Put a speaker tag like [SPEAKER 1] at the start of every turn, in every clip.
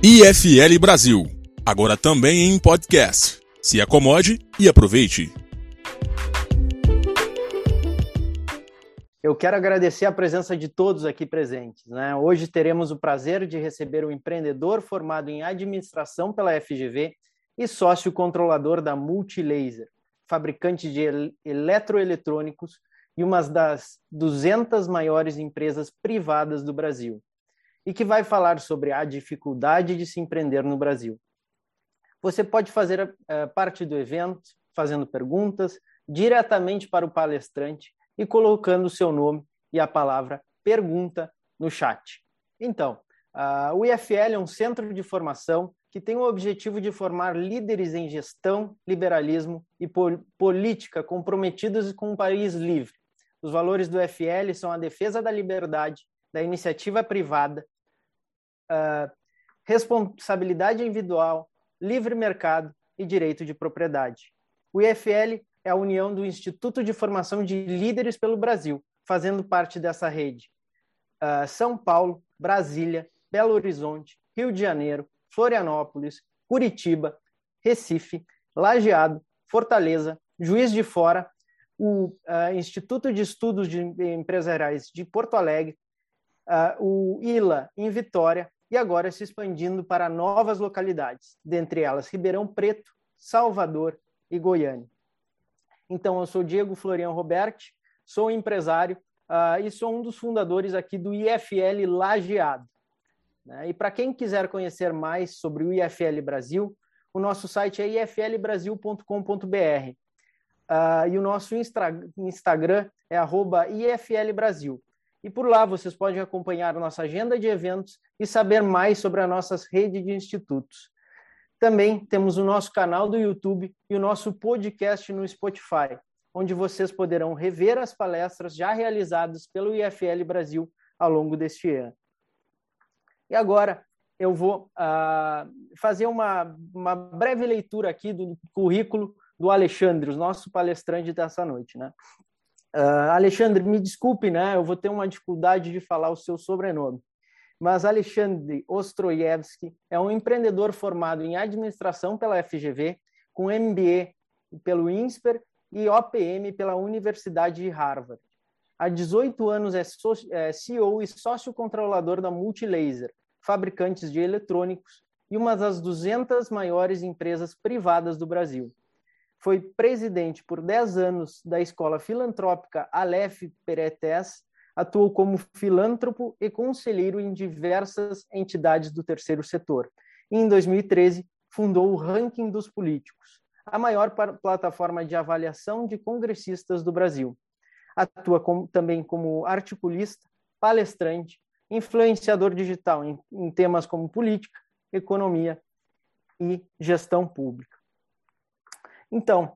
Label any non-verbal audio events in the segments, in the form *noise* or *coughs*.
[SPEAKER 1] IFL Brasil, agora também em podcast. Se acomode e aproveite.
[SPEAKER 2] Eu quero agradecer a presença de todos aqui presentes. Né? Hoje teremos o prazer de receber um empreendedor formado em administração pela FGV e sócio controlador da Multilaser, fabricante de eletroeletrônicos e uma das 200 maiores empresas privadas do Brasil e que vai falar sobre a dificuldade de se empreender no Brasil. Você pode fazer uh, parte do evento fazendo perguntas diretamente para o palestrante e colocando o seu nome e a palavra pergunta no chat. Então, o IFL é um centro de formação que tem o objetivo de formar líderes em gestão, liberalismo e pol política comprometidos com um país livre. Os valores do IFL são a defesa da liberdade, da iniciativa privada, uh, responsabilidade individual, livre mercado e direito de propriedade. O IFL é a união do Instituto de Formação de Líderes pelo Brasil, fazendo parte dessa rede. Uh, São Paulo, Brasília, Belo Horizonte, Rio de Janeiro, Florianópolis, Curitiba, Recife, Lajeado, Fortaleza, Juiz de Fora, o uh, Instituto de Estudos de Empresariais de Porto Alegre, uh, o ILA em Vitória e agora se expandindo para novas localidades, dentre elas Ribeirão Preto, Salvador e Goiânia. Então, eu sou Diego Florian Roberti, sou empresário uh, e sou um dos fundadores aqui do IFL Lajeado. Né? E para quem quiser conhecer mais sobre o IFL Brasil, o nosso site é iflbrasil.com.br. Uh, ah, e o nosso Instagram é @iflbrasil. E por lá vocês podem acompanhar nossa agenda de eventos e saber mais sobre a nossa rede de institutos. Também temos o nosso canal do YouTube e o nosso podcast no Spotify, onde vocês poderão rever as palestras já realizadas pelo IFL Brasil ao longo deste ano. E agora eu vou uh, fazer uma, uma breve leitura aqui do currículo do Alexandre, o nosso palestrante dessa noite. Né? Uh, Alexandre, me desculpe, né? Eu vou ter uma dificuldade de falar o seu sobrenome. Mas Alexandre Ostroyevsky é um empreendedor formado em administração pela FGV, com MBA pelo INSPER e OPM pela Universidade de Harvard. Há 18 anos é, é CEO e sócio controlador da Multilaser, fabricantes de eletrônicos e uma das 200 maiores empresas privadas do Brasil. Foi presidente por 10 anos da escola filantrópica Aleph Peretes, atuou como filântropo e conselheiro em diversas entidades do terceiro setor. E, em 2013, fundou o Ranking dos Políticos, a maior plataforma de avaliação de congressistas do Brasil. Atua também como articulista, palestrante, influenciador digital em, em temas como política, economia e gestão pública. Então, uh,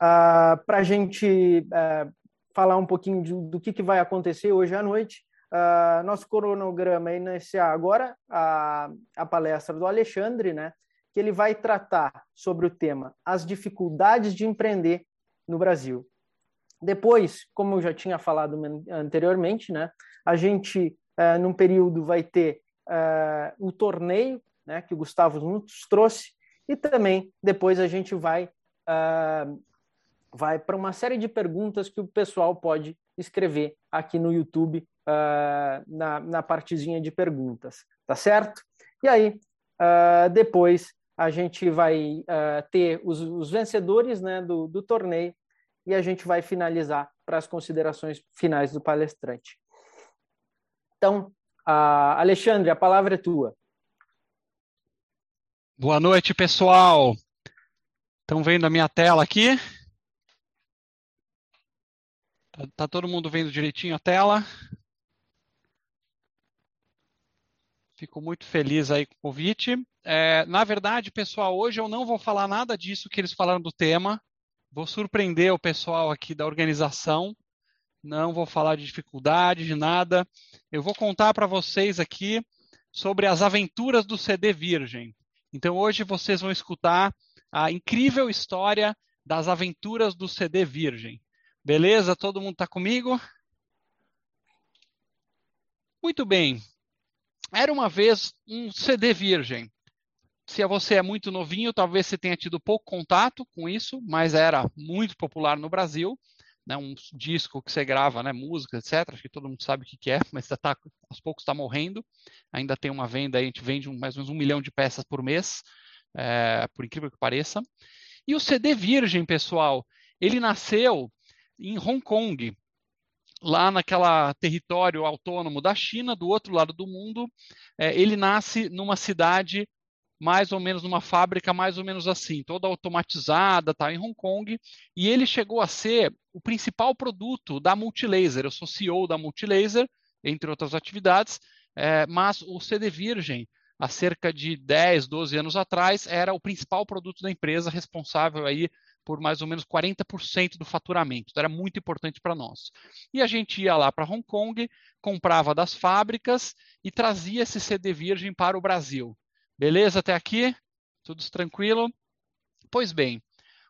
[SPEAKER 2] ah, para a gente uh, falar um pouquinho de, do que, que, vai acontecer hoje à noite, uh, nosso cronograma é iniciar agora a, a palestra do Alexandre, né, que ele vai tratar sobre o tema as dificuldades de empreender no Brasil. Depois, como eu já tinha falado anteriormente, né, a gente, uh, num período, vai ter uh, o torneio, né, que o Gustavo nos trouxe, e também depois a gente vai uh, vai para uma série de perguntas que o pessoal pode escrever aqui no YouTube uh, na, na partezinha de perguntas, tá certo? E aí, uh, depois a gente vai ter os, os, vencedores né, do, do torneio e a gente vai finalizar para as considerações finais do palestrante. Então, Alexandre, a palavra é tua.
[SPEAKER 3] Boa noite, pessoal. Estão vendo a minha tela aqui? Tá, tá, todo mundo vendo direitinho a tela? Fico muito feliz aí com o convite. É, na verdade, pessoal, hoje eu não vou falar nada disso que eles falaram do tema. Vou surpreender o pessoal aqui da organização. Não vou falar de dificuldade, de nada. Eu vou contar para vocês aqui sobre as aventuras do CD Virgem. Então, hoje vocês vão escutar a incrível história das aventuras do CD Virgem. Beleza? Todo mundo está comigo? Muito bem. Era uma vez um CD virgem. Se você é muito novinho, talvez você tenha tido pouco contato com isso, mas era muito popular no Brasil. Né, um disco que você grava, né, música, etc. Acho que todo mundo sabe o que, é, mas tá, aos poucos está morrendo. Ainda tem uma venda, a gente vende mais ou menos um milhão de peças por mês, é, por incrível que pareça. E o CD virgem, pessoal, ele nasceu em Hong Kong, lá naquela território autônomo da China, do outro lado do mundo. É, ele nasce numa cidade mais ou menos numa fábrica mais ou menos assim, toda automatizada, tá em Hong Kong, e ele chegou a ser o principal produto da Multilaser. Eu sou CEO da Multilaser, entre outras atividades, é, mas o CD Virgem, há cerca de 10, 12 anos atrás, era o principal produto da empresa, responsável aí por mais ou menos 40% do faturamento. Então, era muito importante para nós. E a gente ia lá para Hong Kong, comprava das fábricas e trazia esse CD virgem para o Brasil. Beleza até aqui? Tudo tranquilo? Pois bem,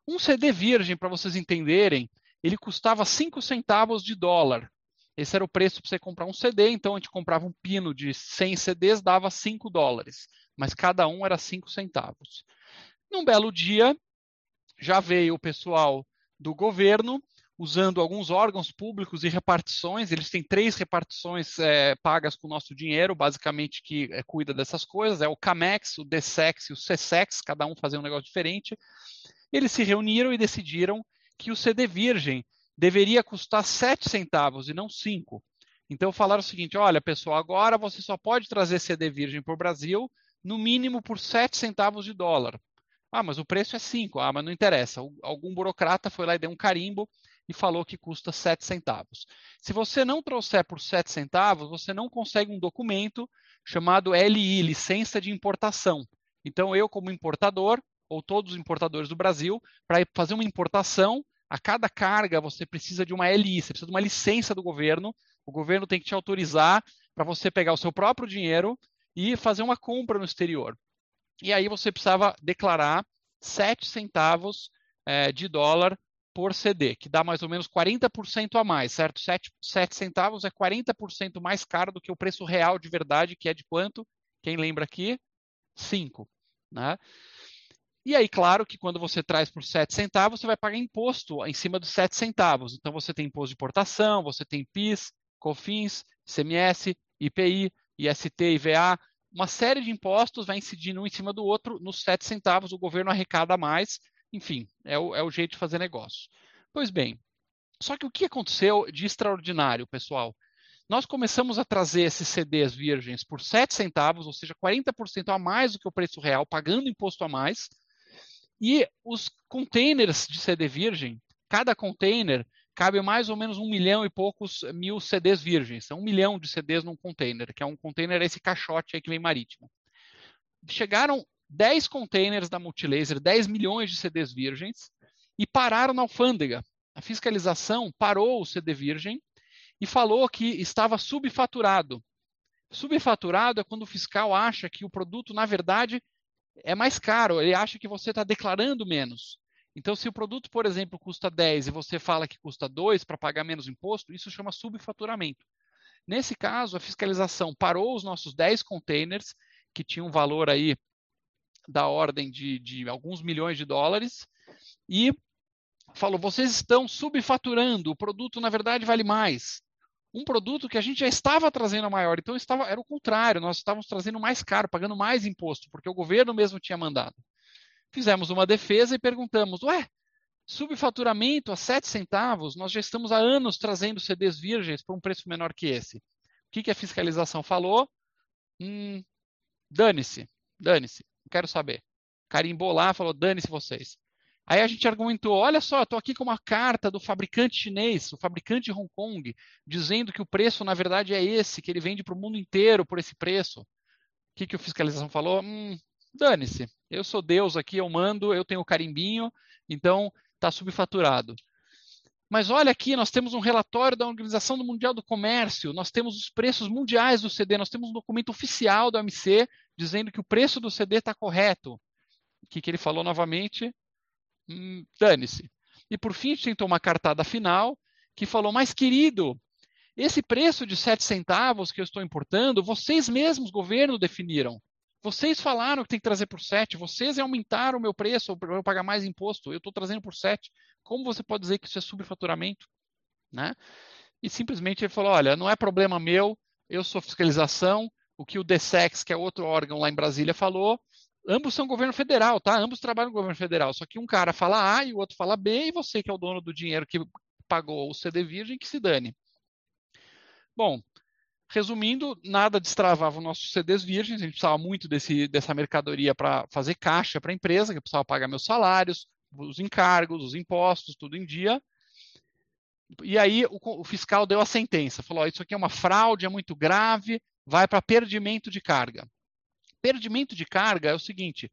[SPEAKER 3] um CD virgem, para vocês entenderem, ele custava 5 centavos de dólar. Esse era o preço para você comprar um CD, então a gente comprava um pino de 100 CDs, dava 5 dólares, mas cada um era 5 centavos. Num belo dia, já veio o pessoal do governo usando alguns órgãos públicos e repartições. Eles têm três repartições é, pagas com o nosso dinheiro, basicamente, que é, cuida dessas coisas. É o CAMEX, o DSEX e o CSEX, cada um fazendo um negócio diferente. Eles se reuniram e decidiram que o CD virgem deveria custar 7 centavos e não 5. Então falaram o seguinte: olha, pessoal, agora você só pode trazer CD virgem para o Brasil, no mínimo por 7 centavos de dólar. Ah, mas o preço é 5. Ah, mas não interessa. Algum burocrata foi lá e deu um carimbo e falou que custa 7 centavos. Se você não trouxer por 7 centavos, você não consegue um documento chamado LI, licença de importação. Então, eu, como importador, ou todos os importadores do Brasil, para fazer uma importação, a cada carga você precisa de uma LI, você precisa de uma licença do governo. O governo tem que te autorizar para você pegar o seu próprio dinheiro e fazer uma compra no exterior. E aí você precisava declarar 7 centavos é, de dólar por CD, que dá mais ou menos 40% a mais, certo? 7, 7 centavos é 40% mais caro do que o preço real de verdade, que é de quanto? Quem lembra aqui? 5. Né? E aí, claro que quando você traz por 7 centavos, você vai pagar imposto em cima dos 7 centavos. Então, você tem imposto de importação, você tem PIS, COFINS, CMS, IPI, IST, IVA, uma série de impostos vai incidindo um em cima do outro, nos 7 centavos o governo arrecada mais, enfim, é o, é o jeito de fazer negócio. Pois bem, só que o que aconteceu de extraordinário, pessoal? Nós começamos a trazer esses CDs virgens por 7 centavos, ou seja, 40% a mais do que o preço real, pagando imposto a mais. E os containers de CD virgem, cada container cabe mais ou menos um milhão e poucos mil CDs virgens. São um milhão de CDs num container, que é um container, esse caixote aí que vem marítimo. Chegaram 10 containers da Multilaser, 10 milhões de CDs virgens, e pararam na alfândega. A fiscalização parou o CD virgem e falou que estava subfaturado. Subfaturado é quando o fiscal acha que o produto, na verdade, é mais caro, ele acha que você está declarando menos. Então, se o produto, por exemplo, custa 10 e você fala que custa 2 para pagar menos imposto, isso chama subfaturamento. Nesse caso, a fiscalização parou os nossos 10 containers, que tinham um valor aí da ordem de, de alguns milhões de dólares, e falou: vocês estão subfaturando, o produto, na verdade, vale mais. Um produto que a gente já estava trazendo a maior, então estava, era o contrário, nós estávamos trazendo mais caro, pagando mais imposto, porque o governo mesmo tinha mandado fizemos uma defesa e perguntamos: ué, subfaturamento a 7 centavos, nós já estamos há anos trazendo CDs virgens por um preço menor que esse. O que, que a fiscalização falou? Hum, dane-se, dane-se, não quero saber. Carimbou lá, falou: dane-se vocês. Aí a gente argumentou: olha só, estou aqui com uma carta do fabricante chinês, o fabricante de Hong Kong, dizendo que o preço na verdade é esse, que ele vende para o mundo inteiro por esse preço. O que, que a fiscalização falou? Hum, dane-se. Eu sou Deus aqui, eu mando, eu tenho o carimbinho, então está subfaturado. Mas olha aqui, nós temos um relatório da Organização Mundial do Comércio, nós temos os preços mundiais do CD, nós temos um documento oficial da OMC dizendo que o preço do CD está correto. O que, que ele falou novamente? Hum, Dane-se. E por fim, tentou uma cartada final que falou: Mas querido, esse preço de 7 centavos que eu estou importando, vocês mesmos, governo, definiram. Vocês falaram que tem que trazer por 7, vocês aumentaram o meu preço para eu pagar mais imposto, eu estou trazendo por 7. Como você pode dizer que isso é superfaturamento? Né? E simplesmente ele falou: olha, não é problema meu, eu sou fiscalização, o que o DSEX, que é outro órgão lá em Brasília, falou, ambos são governo federal, tá? Ambos trabalham no governo federal, só que um cara fala A e o outro fala B, e você que é o dono do dinheiro que pagou o CD Virgem, que se dane. Bom, resumindo, nada destravava os nossos CDs virgens, a gente precisava muito desse, dessa mercadoria para fazer caixa para a empresa, que eu precisava pagar meus salários, os encargos, os impostos, tudo em dia. E aí o, o fiscal deu a sentença, falou: isso aqui é uma fraude, é muito grave, vai para perdimento de carga. Perdimento de carga é o seguinte: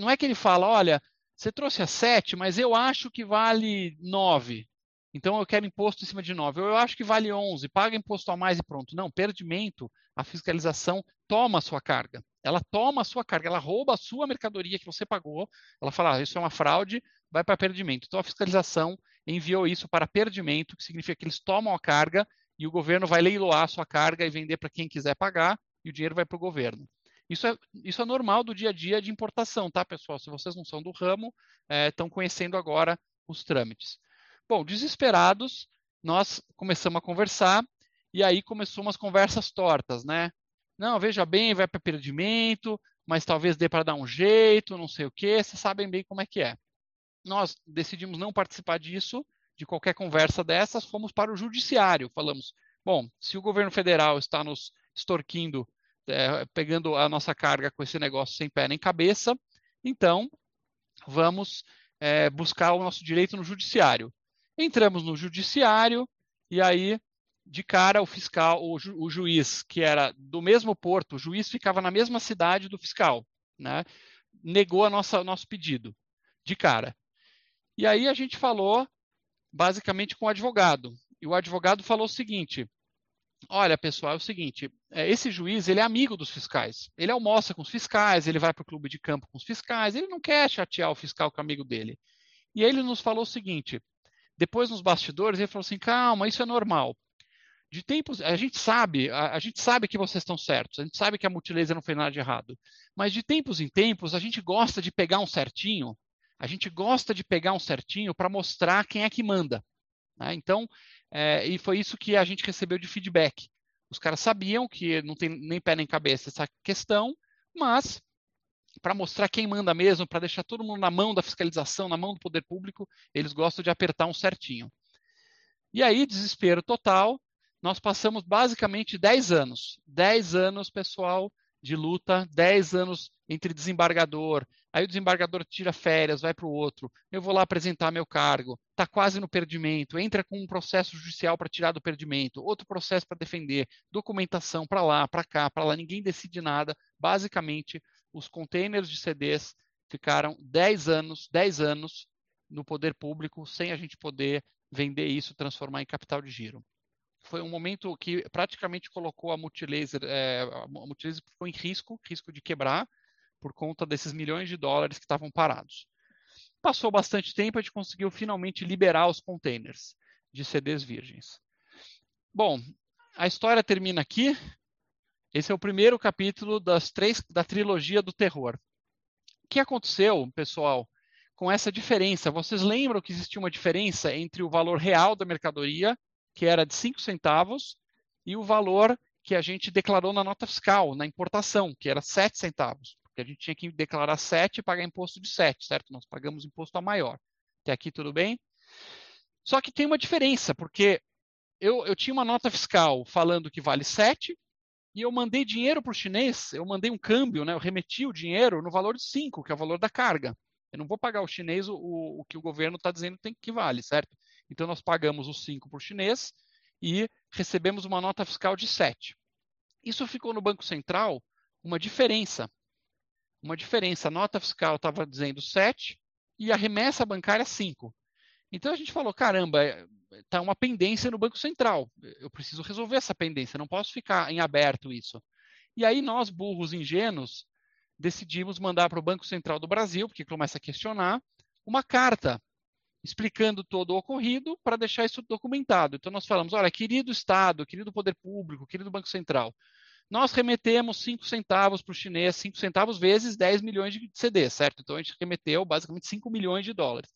[SPEAKER 3] não é que ele fala, olha, você trouxe a 7, mas eu acho que vale 9. Então eu quero imposto em cima de 9. Ou eu acho que vale 11, paga imposto a mais e pronto. Não, perdimento, a fiscalização toma a sua carga. Ela toma a sua carga, ela rouba a sua mercadoria que você pagou. Ela fala, ah, isso é uma fraude, vai para perdimento. Então a fiscalização enviou isso para perdimento, que significa que eles tomam a carga e o governo vai leiloar a sua carga e vender para quem quiser pagar e o dinheiro vai para o governo. Isso é, isso é normal do dia a dia de importação, tá, pessoal? Se vocês não são do ramo, estão é, conhecendo agora os trâmites. Bom, desesperados, nós começamos a conversar e aí começou umas conversas tortas, né? Não, veja bem, vai para perdimento, mas talvez dê para dar um jeito, não sei o quê, vocês sabem bem como é que é. Nós decidimos não participar disso, de qualquer conversa dessas, fomos para o judiciário. Falamos, bom, se o governo federal está nos extorquindo, é, pegando a nossa carga com esse negócio sem pé nem cabeça, então vamos é, buscar o nosso direito no judiciário. Entramos no judiciário e aí, de cara, o fiscal, o, ju, o juiz, que era do mesmo porto, o juiz ficava na mesma cidade do fiscal, né? negou a nossa nosso pedido, de cara. E aí a gente falou basicamente com o advogado. E o advogado falou o seguinte: olha, pessoal, é o seguinte, é, esse juiz ele é amigo dos fiscais. Ele almoça com os fiscais, ele vai para o clube de campo com os fiscais, ele não quer chatear o fiscal que é amigo dele. E ele nos falou o seguinte: depois nos bastidores, ele falou assim: calma, isso é normal. De tempos, a gente sabe, a, a gente sabe que vocês estão certos, a gente sabe que a multilaser não fez nada de errado. Mas de tempos em tempos, a gente gosta de pegar um certinho a gente gosta de pegar um certinho para mostrar quem é que manda. Né? Então, é, e foi isso que a gente recebeu de feedback. Os caras sabiam que não tem nem pé nem cabeça essa questão, mas para mostrar quem manda mesmo, para deixar todo mundo na mão da fiscalização, na mão do poder público, eles gostam de apertar um certinho. E aí, desespero total, nós passamos basicamente 10 anos. 10 anos, pessoal, de luta, 10 anos entre desembargador, aí o desembargador tira férias, vai para o outro, eu vou lá apresentar meu cargo, está quase no perdimento, entra com um processo judicial para tirar do perdimento, outro processo para defender, documentação para lá, para cá, para lá, ninguém decide nada. Basicamente, os containers de CDs ficaram 10 anos, 10 anos no poder público sem a gente poder vender isso, transformar em capital de giro. Foi um momento que praticamente colocou a Multilaser, é, a Multilaser ficou em risco, risco de quebrar, por conta desses milhões de dólares que estavam parados. Passou bastante tempo, a gente conseguiu finalmente liberar os containers de CDs virgens. Bom, a história termina aqui. Esse é o primeiro capítulo das três da trilogia do terror. O que aconteceu, pessoal, com essa diferença? Vocês lembram que existia uma diferença entre o valor real da mercadoria que era de 5 centavos, e o valor que a gente declarou na nota fiscal, na importação, que era 7 centavos, porque a gente tinha que declarar 7 e pagar imposto de 7, certo? Nós pagamos imposto a maior. Até aqui tudo bem? Só que tem uma diferença, porque eu, eu tinha uma nota fiscal falando que vale 7, e eu mandei dinheiro para o chinês, eu mandei um câmbio, né? eu remeti o dinheiro no valor de 5, que é o valor da carga. Eu não vou pagar o chinês o, o, o que o governo está dizendo tem que vale, certo? Então, nós pagamos os 5 para o chinês e recebemos uma nota fiscal de 7. Isso ficou no Banco Central uma diferença. Uma diferença. A nota fiscal estava dizendo 7 e a remessa bancária 5. Então a gente falou: caramba, está uma pendência no Banco Central. Eu preciso resolver essa pendência, não posso ficar em aberto isso. E aí nós, burros ingênuos, decidimos mandar para o Banco Central do Brasil, porque começa a questionar, uma carta explicando todo o ocorrido para deixar isso documentado. Então nós falamos, olha, querido Estado, querido Poder Público, querido Banco Central, nós remetemos 5 centavos para o chinês, 5 centavos vezes 10 milhões de CDs, certo? Então a gente remeteu basicamente 5 milhões de dólares.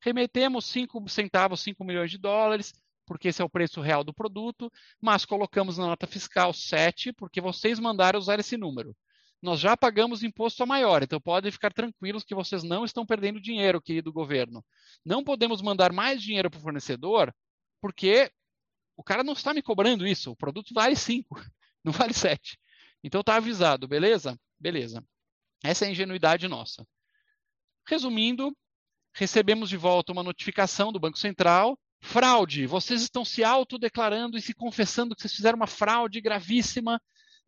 [SPEAKER 3] Remetemos 5 centavos, 5 milhões de dólares, porque esse é o preço real do produto, mas colocamos na nota fiscal 7, porque vocês mandaram usar esse número. Nós já pagamos imposto a maior, então podem ficar tranquilos que vocês não estão perdendo dinheiro, querido governo. Não podemos mandar mais dinheiro para o fornecedor, porque o cara não está me cobrando isso, o produto vale 5, não vale 7. Então está avisado, beleza? Beleza. Essa é a ingenuidade nossa. Resumindo, recebemos de volta uma notificação do Banco Central. Fraude, vocês estão se autodeclarando e se confessando que vocês fizeram uma fraude gravíssima.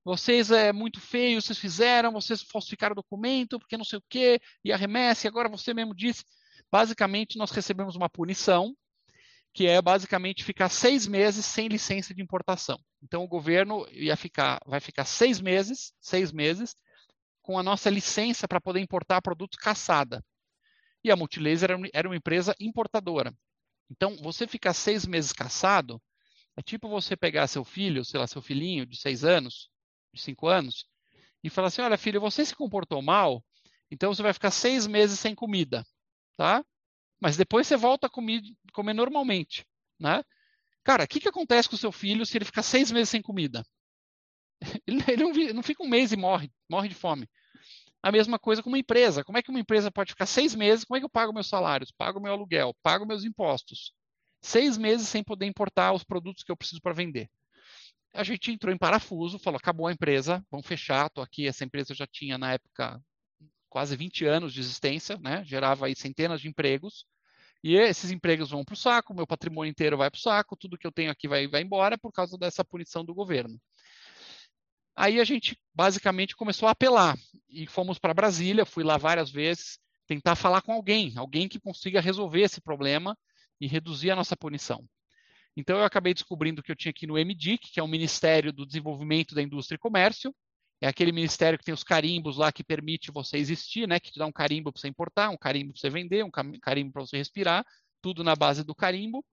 [SPEAKER 3] Vocês é muito feio, vocês fizeram, vocês falsificaram documento, porque não sei o quê, e a remessa, e agora você mesmo disse. Basicamente, nós recebemos uma punição que é basicamente ficar seis meses sem licença de importação. Então o governo ia ficar, vai ficar seis meses, seis meses, com a nossa licença para poder importar produtos caçada. E a Multilaser era uma empresa importadora. Então, você ficar seis meses caçado é tipo você pegar seu filho, sei lá, seu filhinho de seis anos, de cinco anos, e falar assim: olha, filho, você se comportou mal, então você vai ficar seis meses sem comida, tá? Mas depois você volta a comer, comer normalmente, né? Cara, o que, que acontece com o seu filho se ele ficar seis meses sem comida? *laughs* Ele, ele não, não, fica um mês e morre, morre de fome. A mesma coisa com uma empresa. Como é que uma empresa pode ficar seis meses? Como é que eu pago meus salários? Pago meu aluguel? Pago meus impostos? Seis meses sem poder importar os produtos que eu preciso para vender. A gente entrou em parafuso, falou: acabou a empresa, vamos fechar. Estou aqui. Essa empresa já tinha, na época, quase 20 anos de existência, né? gerava aí centenas de empregos. E esses empregos vão para o saco, meu patrimônio inteiro vai para o saco, tudo que eu tenho aqui vai, vai embora por causa dessa punição do governo. Aí a gente basicamente começou a apelar e fomos para Brasília, fui lá várias vezes tentar falar com alguém, alguém que consiga resolver esse problema e reduzir a nossa punição. Então eu acabei descobrindo que eu tinha aqui no MDIC, que é o Ministério do Desenvolvimento da Indústria e Comércio, é aquele ministério que tem os carimbos lá que permite você existir, né? Que te dá um carimbo para você importar, um carimbo para você vender, um carimbo para você respirar, tudo na base do carimbo.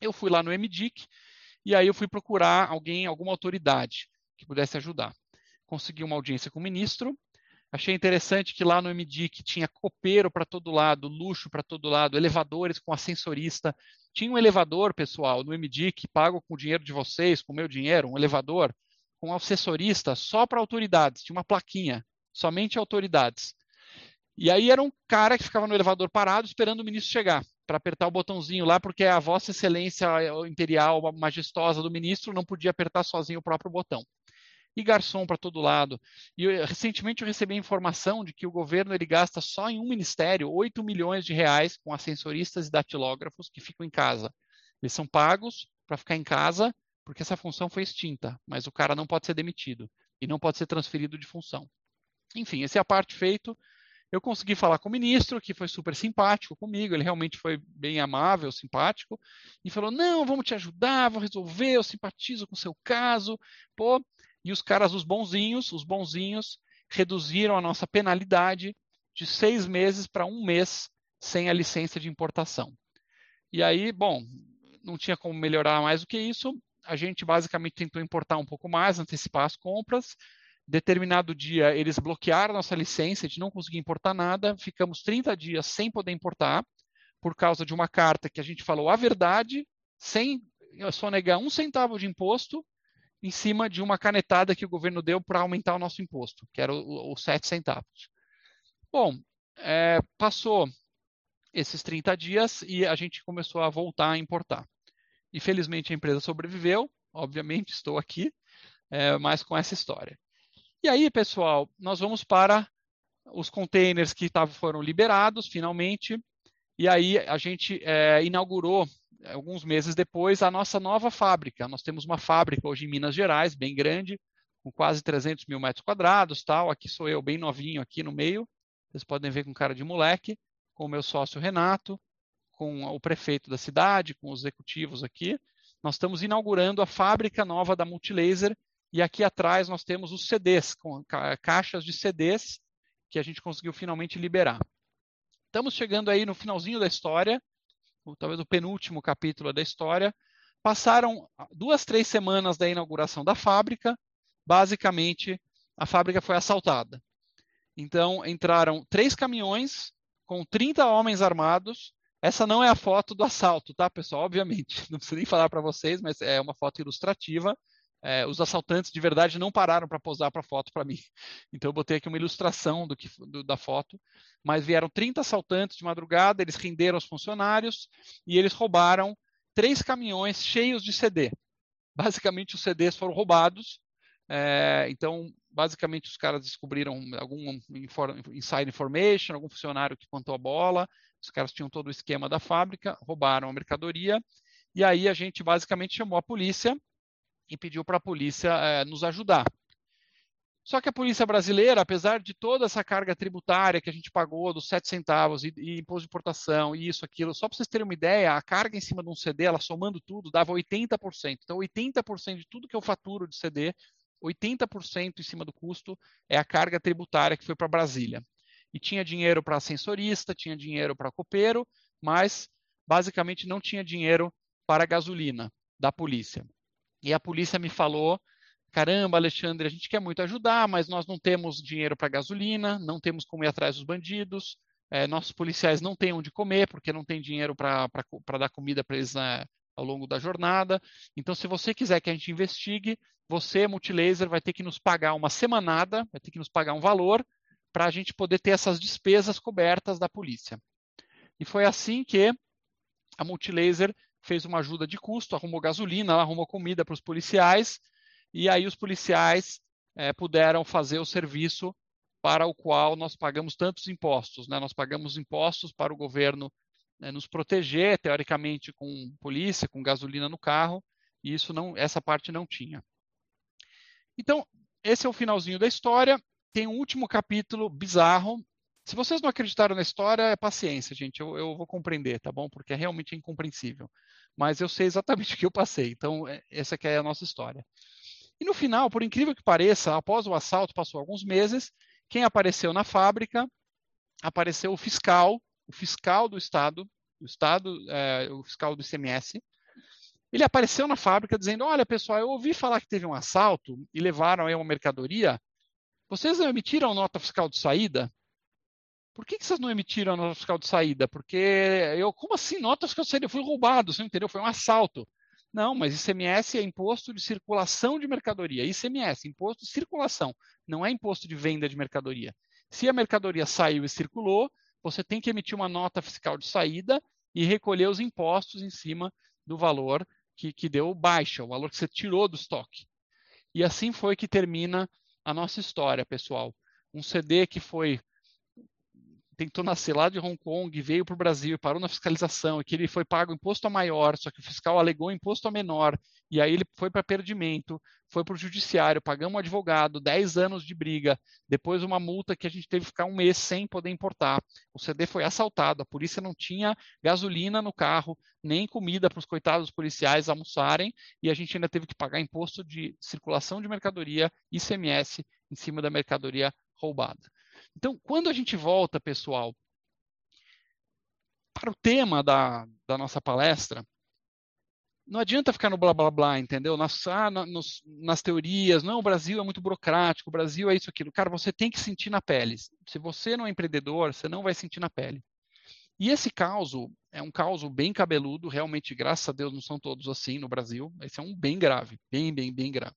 [SPEAKER 3] Eu fui lá no MDIC e aí eu fui procurar alguém, alguma autoridade que pudesse ajudar. Consegui uma audiência com o ministro. Achei interessante que lá no MDIC tinha copeiro para todo lado, luxo para todo lado, elevadores com ascensorista. Tinha um elevador, pessoal, no MDIC, pago com o dinheiro de vocês, com o meu dinheiro, um elevador um assessorista só para autoridades, tinha uma plaquinha, somente autoridades. E aí era um cara que ficava no elevador parado esperando o ministro chegar para apertar o botãozinho lá, porque a Vossa Excelência Imperial Majestosa do ministro não podia apertar sozinho o próprio botão. E garçom para todo lado. E eu, recentemente eu recebi a informação de que o governo ele gasta só em um ministério 8 milhões de reais com ascensoristas e datilógrafos que ficam em casa. Eles são pagos para ficar em casa porque essa função foi extinta, mas o cara não pode ser demitido e não pode ser transferido de função. Enfim, essa é a parte feita. Eu consegui falar com o ministro, que foi super simpático comigo, ele realmente foi bem amável, simpático, e falou: Não, vamos te ajudar, vou resolver, eu simpatizo com o seu caso. Pô, e os caras, os bonzinhos, os bonzinhos, reduziram a nossa penalidade de seis meses para um mês sem a licença de importação. E aí, bom, não tinha como melhorar mais do que isso a gente basicamente tentou importar um pouco mais, antecipar as compras. Determinado dia, eles bloquearam nossa licença, a gente não conseguia importar nada, ficamos 30 dias sem poder importar, por causa de uma carta que a gente falou a verdade, sem sonegar um centavo de imposto, em cima de uma canetada que o governo deu para aumentar o nosso imposto, que era os 7 centavos. Bom, é, passou esses 30 dias e a gente começou a voltar a importar. E felizmente a empresa sobreviveu, obviamente estou aqui, é, mas com essa história. E aí, pessoal, nós vamos para os containers que tavam, foram liberados finalmente, e aí a gente é, inaugurou, alguns meses depois, a nossa nova fábrica. Nós temos uma fábrica hoje em Minas Gerais, bem grande, com quase 300 mil metros quadrados, tal. Aqui sou eu, bem novinho aqui no meio. Vocês podem ver com cara de moleque, com o meu sócio Renato com o prefeito da cidade, com os executivos aqui. Nós estamos inaugurando a fábrica nova da Multilaser e aqui atrás nós temos os CDs, com caixas de CDs que a gente conseguiu finalmente liberar. Estamos chegando aí no finalzinho da história, ou talvez o penúltimo capítulo da história. Passaram duas, três semanas da inauguração da fábrica. basicamente a fábrica foi assaltada. Então entraram três caminhões com 30 homens armados. Essa não é a foto do assalto, tá, pessoal? Obviamente, *laughs* não preciso nem falar para vocês, mas é uma foto ilustrativa. É, os assaltantes de verdade não pararam para posar para a foto para mim. *laughs* Então eu botei aqui uma ilustração do que, do, da foto. Mas vieram 30 assaltantes de madrugada, eles renderam os funcionários e eles roubaram três caminhões cheios de CD. Basicamente os CDs foram roubados. É, então, basicamente os caras descobriram algum inside information, algum funcionário que contou a bola. Os caras tinham todo o esquema da fábrica, roubaram a mercadoria. E aí a gente basicamente chamou a polícia e pediu para a polícia é, nos ajudar. Só que a polícia brasileira, apesar de toda essa carga tributária que a gente pagou dos 7 centavos e, e imposto de importação e isso, aquilo, só para vocês terem uma ideia, a carga em cima de um CD, ela somando tudo, dava 80%. Então, 80% de tudo que eu faturo de CD, 80% em cima do custo é a carga tributária que foi para Brasília. E tinha dinheiro para ascensorista, tinha dinheiro para copeiro, mas basicamente não tinha dinheiro para gasolina da polícia. E a polícia me falou: caramba, Alexandre, a gente quer muito ajudar, mas nós não temos dinheiro para gasolina, não temos como ir atrás dos bandidos, é, nossos policiais não têm onde comer, porque não tem dinheiro para dar comida para eles né, ao longo da jornada. Então, se você quiser que a gente investigue, você, Multilaser, vai ter que nos pagar uma semanada, vai ter que nos pagar um valor para a gente poder ter essas despesas cobertas da polícia. E foi assim que a Multilaser fez uma ajuda de custo, arrumou gasolina, arrumou comida para os policiais, e aí os policiais é, puderam fazer o serviço para o qual nós pagamos tantos impostos. Né? Nós pagamos impostos para o governo né, nos proteger, teoricamente, com polícia, com gasolina no carro, e isso não, essa parte não tinha. Então, esse é o finalzinho da história. Tem um último capítulo bizarro, se vocês não acreditaram na história, é paciência, gente. Eu, eu vou compreender, tá bom? Porque é realmente incompreensível. Mas eu sei exatamente *laughs* o que eu passei. Então, é, essa é a nossa história. E no final, por incrível que pareça, após o assalto, passou alguns meses, quem apareceu na fábrica? Apareceu o fiscal, o fiscal do Estado, o Estado, é, o fiscal do ICMS. Ele apareceu na fábrica dizendo: Olha, pessoal, eu ouvi falar que teve um assalto e levaram aí uma mercadoria. Vocês não emitiram nota fiscal de saída? por que, que vocês não emitiram a nota fiscal de saída? Porque eu, como assim, nota fiscal de saída? Eu fui roubado, você entendeu? Foi um assalto. Não, mas ICMS é imposto de circulação de mercadoria. ICMS, imposto de circulação, não é imposto de venda de mercadoria. Se a mercadoria saiu e circulou, você tem que emitir uma nota fiscal de saída e recolher os impostos em cima do valor que, que deu baixa, o valor que você tirou do estoque. E assim foi que termina a nossa história, pessoal. Um CD que foi tentou nascer lá de Hong Kong, veio para o Brasil, parou na fiscalização, que ele foi pago imposto a maior, só que o fiscal alegou imposto a menor, e aí ele foi para perdimento, foi para o judiciário, pagamos um advogado, 10 anos de briga, depois uma multa que a gente teve que ficar um mês sem poder importar. O CD foi assaltado, a polícia não tinha gasolina no carro, nem comida para os coitados policiais almoçarem, e a gente ainda teve que pagar imposto de circulação de mercadoria, ICMS, em cima da mercadoria roubada. Então, quando a gente volta, pessoal, para o tema da, da nossa palestra, não adianta ficar no blá blá blá, entendeu? Nas, ah, nos, nas teorias, não, o Brasil é muito burocrático, o Brasil é isso, aquilo. Cara, você tem que sentir na pele. Se você não é empreendedor, você não vai sentir na pele. E esse caos é um caos bem cabeludo, realmente, graças a Deus, não são todos assim no Brasil. Esse é um bem grave, bem, bem, bem grave.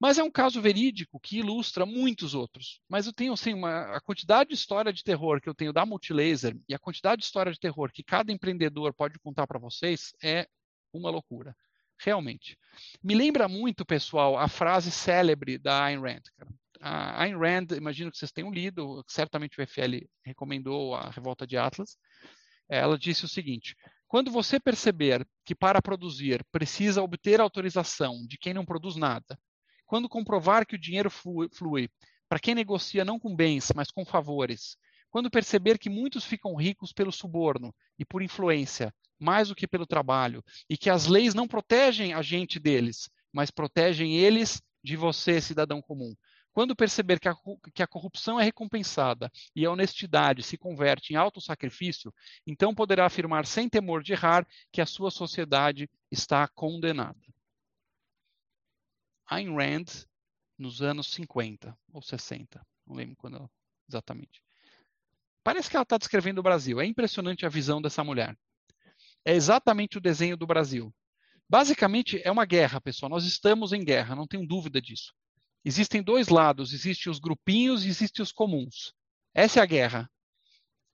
[SPEAKER 3] Mas é um caso verídico que ilustra muitos outros. Mas eu tenho, assim, uma, a quantidade de história de terror que eu tenho da Multilaser e a quantidade de história de terror que cada empreendedor pode contar para vocês é uma loucura. Realmente. Me lembra muito, pessoal, a frase célebre da Ayn Rand. Cara. A Ayn Rand, imagino que vocês tenham lido, certamente o FL recomendou a Revolta de Atlas. Ela disse o seguinte: quando você perceber que para produzir precisa obter autorização de quem não produz nada, quando comprovar que o dinheiro flui para quem negocia não com bens, mas com favores, quando perceber que muitos ficam ricos pelo suborno e por influência, mais do que pelo trabalho, e que as leis não protegem a gente deles, mas protegem eles de você, cidadão comum. Quando perceber que a, que a corrupção é recompensada e a honestidade se converte em auto-sacrifício, então poderá afirmar sem temor de errar que a sua sociedade está condenada. Ayn Rand nos anos 50 ou 60, não lembro quando exatamente. Parece que ela está descrevendo o Brasil. É impressionante a visão dessa mulher. É exatamente o desenho do Brasil. Basicamente, é uma guerra, pessoal. Nós estamos em guerra, não tenho dúvida disso. Existem dois lados: existem os grupinhos e existem os comuns. Essa é a guerra.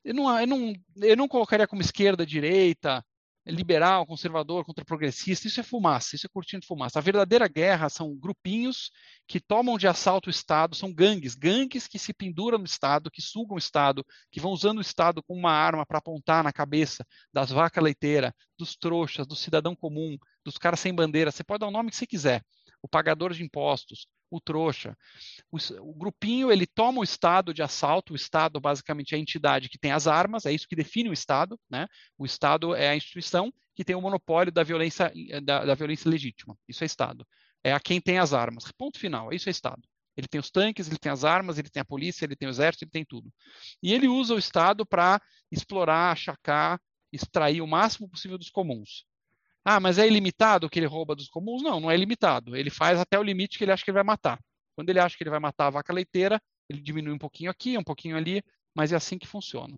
[SPEAKER 3] Eu não, eu não, eu não colocaria como esquerda, direita, liberal, conservador contra progressista, isso é fumaça, isso é cortina de fumaça. A verdadeira guerra são grupinhos que tomam de assalto o Estado, são gangues, gangues que se penduram no Estado, que sugam o Estado, que vão usando o Estado como uma arma para apontar na cabeça das vacas leiteiras, dos trouxas, do cidadão comum, dos caras sem bandeira. Você pode dar o nome que você quiser. O pagador de impostos, o trouxa. O, o, grupinho ele toma o Estado de assalto, o Estado basicamente é a entidade que tem as armas, é isso que define o Estado, né? O Estado é a instituição que tem o monopólio da violência, da, da violência legítima, isso é Estado. É a quem tem as armas, ponto final, isso é Estado. Ele tem os tanques, ele tem as armas, ele tem a polícia, ele tem o exército, ele tem tudo. E ele usa o Estado para explorar, achacar, extrair o máximo possível dos comuns. Ah, mas é ilimitado o que ele rouba dos comuns? Não, não é limitado. Ele faz até o limite que ele acha que ele vai matar. Quando ele acha que ele vai matar a vaca leiteira, ele diminui um pouquinho aqui, um pouquinho ali, mas é assim que funciona.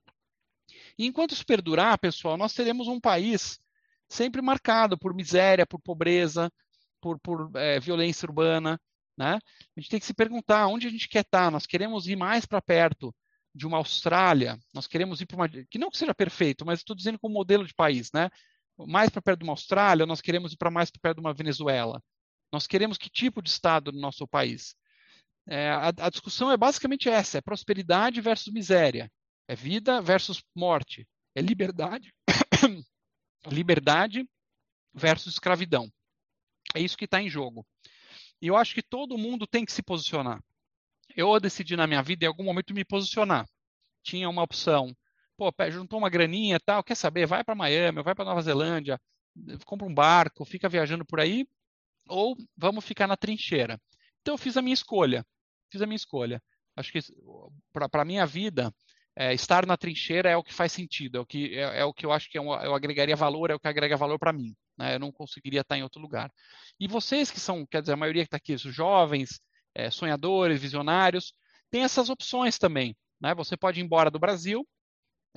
[SPEAKER 3] E enquanto isso perdurar, pessoal, nós teremos um país sempre marcado por miséria, por pobreza, por, por é, violência urbana. Né? A gente tem que se perguntar onde a gente quer estar. Nós queremos ir mais para perto de uma Austrália, nós queremos ir para uma. que não que seja perfeito, mas estou dizendo como modelo de país. Né? Mais para perto de uma Austrália, nós queremos ir para mais para perto de uma Venezuela. Nós queremos que tipo de Estado no nosso país? É, a, a, discussão é basicamente essa: é prosperidade versus miséria, é vida versus morte, é liberdade, *coughs* liberdade versus escravidão. É isso que está em jogo. E eu acho que todo mundo tem que se posicionar. Eu decidi na minha vida, em algum momento, me posicionar. Tinha uma opção pô, juntou uma graninha tal, quer saber? Vai para Miami, vai para Nova Zelândia, compra um barco, fica viajando por aí, ou vamos ficar na trincheira. Então eu fiz a minha escolha. Fiz a minha escolha. Acho que para a minha vida, é, estar na trincheira é o que faz sentido, é o que, é, é o que eu acho que é um, eu agregaria valor, é o que agrega valor para mim. Né? Eu não conseguiria estar em outro lugar. E vocês que são, quer dizer, a maioria que está aqui, os jovens, é, sonhadores, visionários, tem essas opções também. Né? Você pode ir embora do Brasil,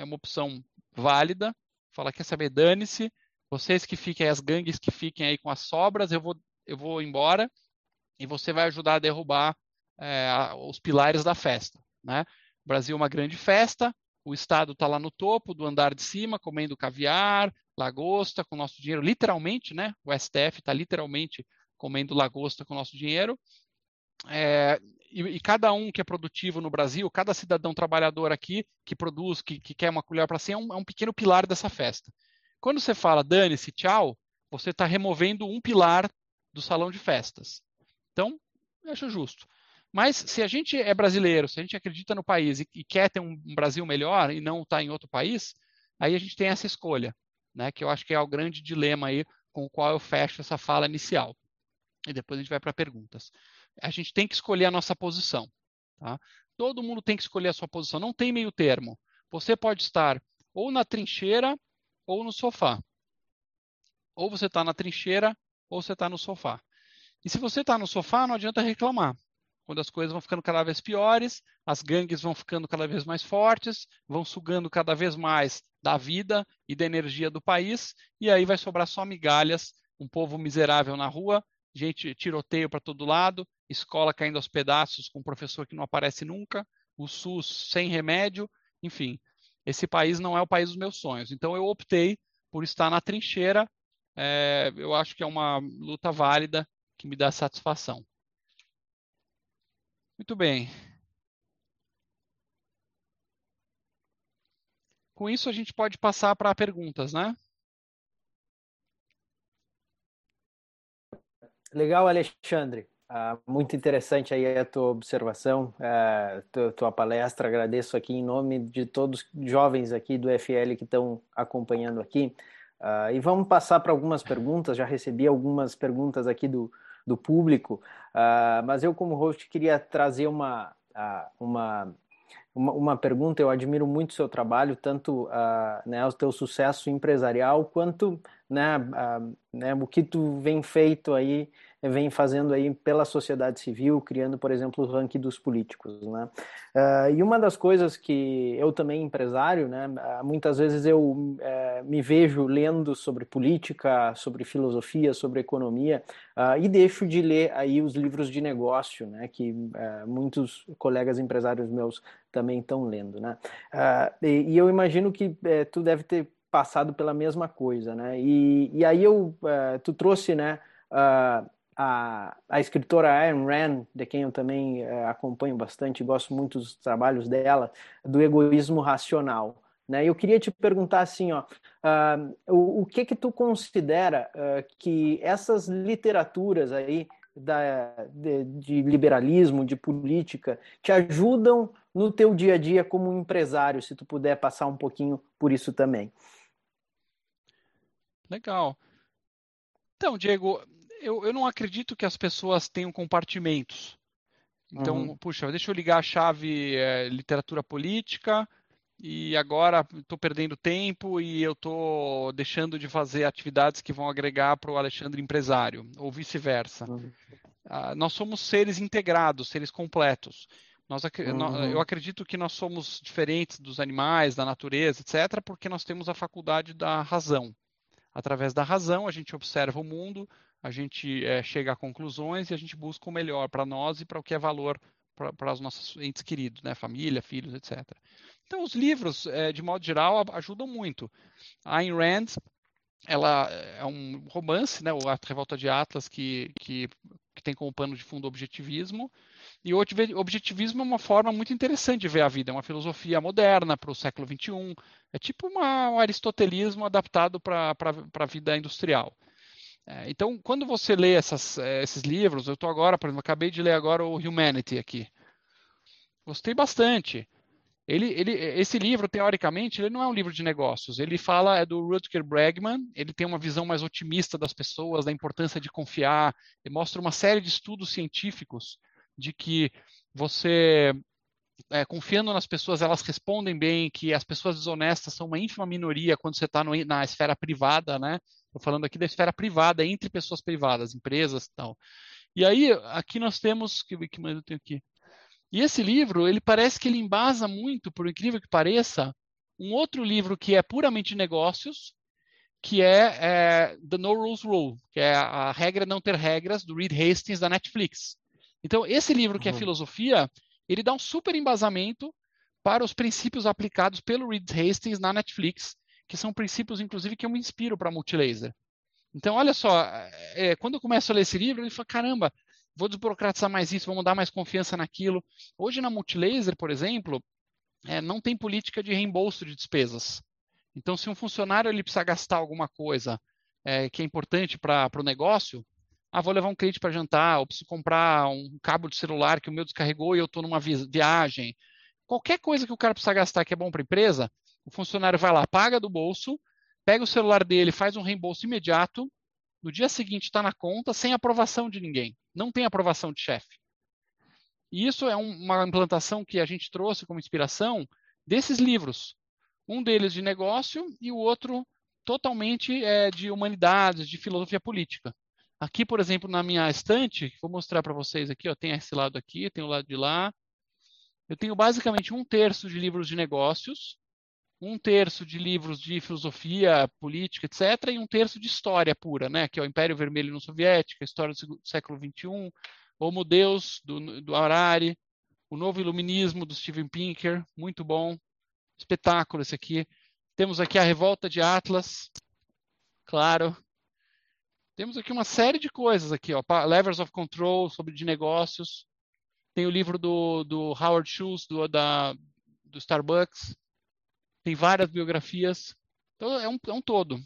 [SPEAKER 3] é uma opção válida. Fala, quer saber, dane-se. Vocês que fiquem, as gangues que fiquem aí com as sobras, eu vou, eu vou embora e você vai ajudar a derrubar é, os pilares da festa. Né? O Brasil é uma grande festa, o Estado está lá no topo do andar de cima, comendo caviar, lagosta, com nosso dinheiro, literalmente, né? O STF está literalmente comendo lagosta com nosso dinheiro. É, e, e, cada um que é produtivo no Brasil, cada cidadão trabalhador aqui que produz, que, que quer uma colher para si, é um, é um pequeno pilar dessa festa. Quando você fala dane-se, tchau, você está removendo um pilar do salão de festas. Então, eu acho justo. Mas se a gente é brasileiro, se a gente acredita no país e, e quer ter um, um Brasil melhor e não estar tá em outro país, aí a gente tem essa escolha, né? Que eu acho que é o grande dilema aí com o qual eu fecho essa fala inicial. E depois a gente vai para perguntas a gente tem que escolher a nossa posição. Tá? Todo mundo tem que escolher a sua posição, não tem meio termo. Você pode estar ou na trincheira ou no sofá. Ou você está na trincheira ou você está no sofá. E se você está no sofá, não adianta reclamar. Quando as coisas vão ficando cada vez piores, as gangues vão ficando cada vez mais fortes, vão sugando cada vez mais da vida e da energia do país, e aí vai sobrar só migalhas, um povo miserável na rua, gente tiroteio para todo lado, escola caindo aos pedaços com um professor que não aparece nunca, o SUS sem remédio, enfim. Esse país não é o país dos meus sonhos. Então eu optei por estar na trincheira. É, eu acho que é uma luta válida que me dá satisfação. Muito bem. Com isso a gente pode passar para perguntas, né?
[SPEAKER 2] Legal, Alexandre. Ah, muito interessante aí a tua observação, a tua, tua, palestra. Agradeço aqui em nome de todos os jovens aqui do FL que estão acompanhando aqui. Ah, e vamos passar para algumas perguntas. Já recebi algumas perguntas aqui do, do público, ah, mas eu, como host, queria trazer uma, uma, uma, uma, pergunta. Eu admiro muito o seu trabalho, tanto né, o teu sucesso empresarial, quanto né, né, o que tu vem feito aí, vem fazendo aí pela sociedade civil, criando, por exemplo, o ranking dos políticos, né? Uh, e uma das coisas que eu também empresário, né, muitas vezes eu uh, me vejo lendo sobre política, sobre filosofia, sobre economia uh, e deixo de ler aí os livros de negócio, né, que eh, muitos colegas empresários meus também estão lendo, né? E, e, eu imagino que eh, tu deve ter passado pela mesma coisa, né? E, e aí eu, tu trouxe, né, uh, a, a escritora Ayn Rand, de quem eu também uh, acompanho bastante, gosto muito dos trabalhos dela, do egoísmo racional. Né? Eu queria te perguntar assim, ó, o, o, que que tu considera que essas literaturas aí da, de, de, liberalismo, de política, te ajudam no teu dia a dia como empresário, se tu puder passar um pouquinho por isso também.
[SPEAKER 3] Legal. Então, Diego, eu, eu não acredito que as pessoas tenham compartimentos. Então, uhum. puxa, deixa eu ligar a chave é, literatura política e agora estou perdendo tempo e eu estou deixando de fazer atividades que vão agregar para o Alexandre empresário, ou vice-versa. Uhum. Uh, nós somos seres integrados, seres completos. Nós, uhum. Eu acredito que nós somos diferentes dos animais, da natureza, etc., porque nós temos a faculdade da razão através da razão, a gente observa o mundo, a gente é, chega a conclusões e a gente busca o melhor para nós e para o que é valor para os nossos entes queridos, né? família, filhos, etc. Então, os livros, é, de modo geral, ajudam muito. A Ayn Rand, ela é um romance, né? A Revolta de Atlas, que, que, que tem como pano de fundo o objetivismo, e o objetivismo é uma forma muito interessante de ver a vida, é uma filosofia moderna para o século XXI. É tipo uma, um aristotelismo adaptado para a vida industrial. É, então, quando você lê essas, é, esses livros, eu estou agora, por exemplo, acabei de ler agora o Humanity aqui. Gostei bastante. Ele, ele, esse livro, teoricamente, ele não é um livro de negócios. Ele fala é do Rutger Bregman. Ele tem uma visão mais otimista das pessoas, da importância de confiar. Ele mostra uma série de estudos científicos de que você é, confiando nas pessoas, elas respondem bem, que as pessoas desonestas são uma ínfima minoria quando você está na esfera privada, né? Estou falando aqui da esfera privada, entre pessoas privadas, empresas e tal. E aí, aqui nós temos, que, que mais eu tenho aqui? E esse livro, ele parece que ele embasa muito, por incrível que pareça, um outro livro que é puramente negócios, que é, é The No Rules Rule, que é a regra não ter regras, do Reed Hastings, da Netflix. Então, esse livro que é uhum. é filosofia, ele dá um super embasamento para os princípios aplicados pelo Reed Hastings na Netflix, que são princípios, inclusive, que eu me inspiro para Multilaser. Então, olha só, é, quando eu começo a ler esse livro, ele fala, caramba, vou desburocratizar mais isso, vamos dar mais confiança naquilo. Hoje, na Multilaser, por exemplo, é, não tem política de reembolso de despesas. Então, se um funcionário ele precisa gastar alguma coisa é, que é importante para o negócio, ah, vou levar um cliente para jantar, ou preciso comprar um cabo de celular que o meu descarregou e eu estou numa viagem. Qualquer coisa que o cara precisa gastar que é bom para a empresa, o funcionário vai lá, paga do bolso, pega o celular dele, faz um reembolso imediato, no dia seguinte está na conta, sem aprovação de ninguém. Não tem aprovação de chefe. E isso é um, uma implantação que a gente trouxe como inspiração desses livros. Um deles de negócio e o outro totalmente é, de humanidades, de filosofia política. Aqui, por exemplo, na minha estante, vou mostrar para vocês aqui, ó, tem esse lado aqui, tem o lado de lá. Eu tenho basicamente um terço de livros de negócios, um terço de livros de filosofia, política, etc., e um terço de história pura, né? Que é o Império Vermelho União Soviética, a história do século XXI, Homo Deus, do, do Harari, o Novo Iluminismo, do Steven Pinker, muito bom. Espetáculo esse aqui. Temos aqui a Revolta de Atlas, claro, temos aqui uma série de coisas aqui, ó, Levers of Control sobre de negócios. Tem o livro do, do Howard Schultz do, da, do Starbucks. Tem várias biografias. Então é um, é um todo.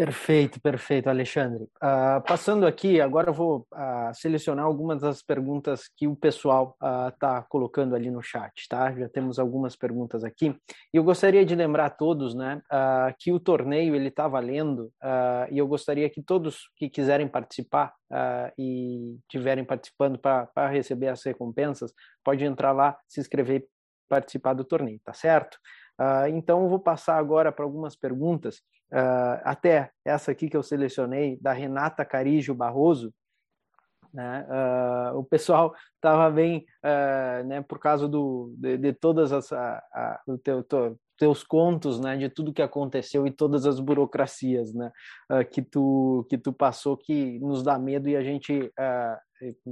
[SPEAKER 2] Perfeito, perfeito, Alexandre. Uh, passando aqui, agora eu vou uh, selecionar algumas das perguntas que o pessoal está uh, colocando ali no chat, tá? Já temos algumas perguntas aqui. E eu gostaria de lembrar a todos, né, que o torneio ele está valendo e eu gostaria que todos que quiserem participar e estiverem participando para receber as recompensas, pode entrar lá, se inscrever e participar do torneio, tá certo? Então, eu vou passar agora para algumas perguntas, uh, até essa aqui que eu selecionei, da Renata Carijo Barroso. Né? Uh, o pessoal estava bem, né, por causa do, de, de todas as teu, teu, teus contos, né, de tudo que aconteceu e todas as burocracias, né, que tu que tu passou que nos dá medo e a gente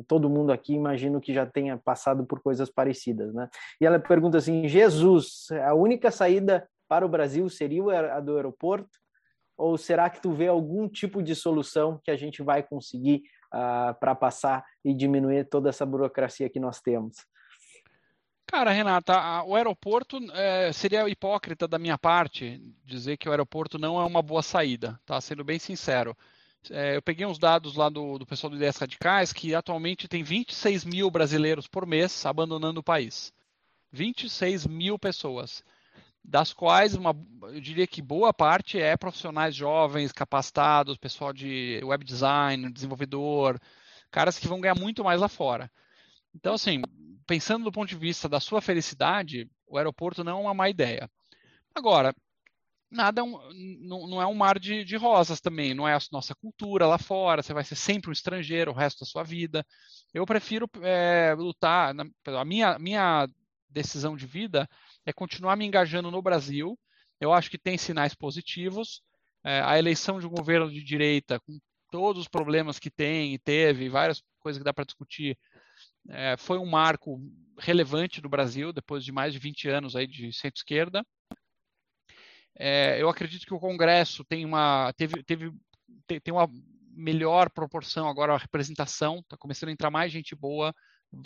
[SPEAKER 2] todo mundo aqui imagino que já tenha passado por coisas parecidas, né? E ela pergunta assim: Jesus, a única saída para o Brasil seria a do aeroporto? Ou será que tu vê algum tipo de solução que a gente vai conseguir uh, para passar e diminuir toda essa burocracia que nós temos?
[SPEAKER 3] Cara, Renata, o aeroporto é, seria hipócrita da minha parte dizer que o aeroporto não é uma boa saída, tá? Sendo bem sincero. É, eu peguei uns dados lá do, do pessoal do Ideias Radicais que atualmente tem 26 mil brasileiros por mês abandonando o país. 26 mil pessoas, das quais uma, eu diria que boa parte é profissionais jovens, capacitados, pessoal de web design, desenvolvedor, caras que vão ganhar muito mais lá fora. Então, assim, pensando do ponto de vista da sua felicidade, o aeroporto não é uma má ideia. Agora, nada é não, é um mar de, de, rosas também, não é a nossa cultura lá fora, você vai ser sempre um estrangeiro o resto da sua vida. Eu prefiro é, lutar, na, a minha, minha decisão de vida é continuar me engajando no Brasil, eu acho que tem sinais positivos, é, a eleição de um governo de direita, com todos os problemas que tem e teve, várias coisas que dá para discutir, é, foi um marco relevante do Brasil, depois de mais de 20 anos aí de centro-esquerda, é, eu acredito que o Congresso tem uma, teve, teve, tem uma melhor proporção agora a representação, está começando a entrar mais gente boa,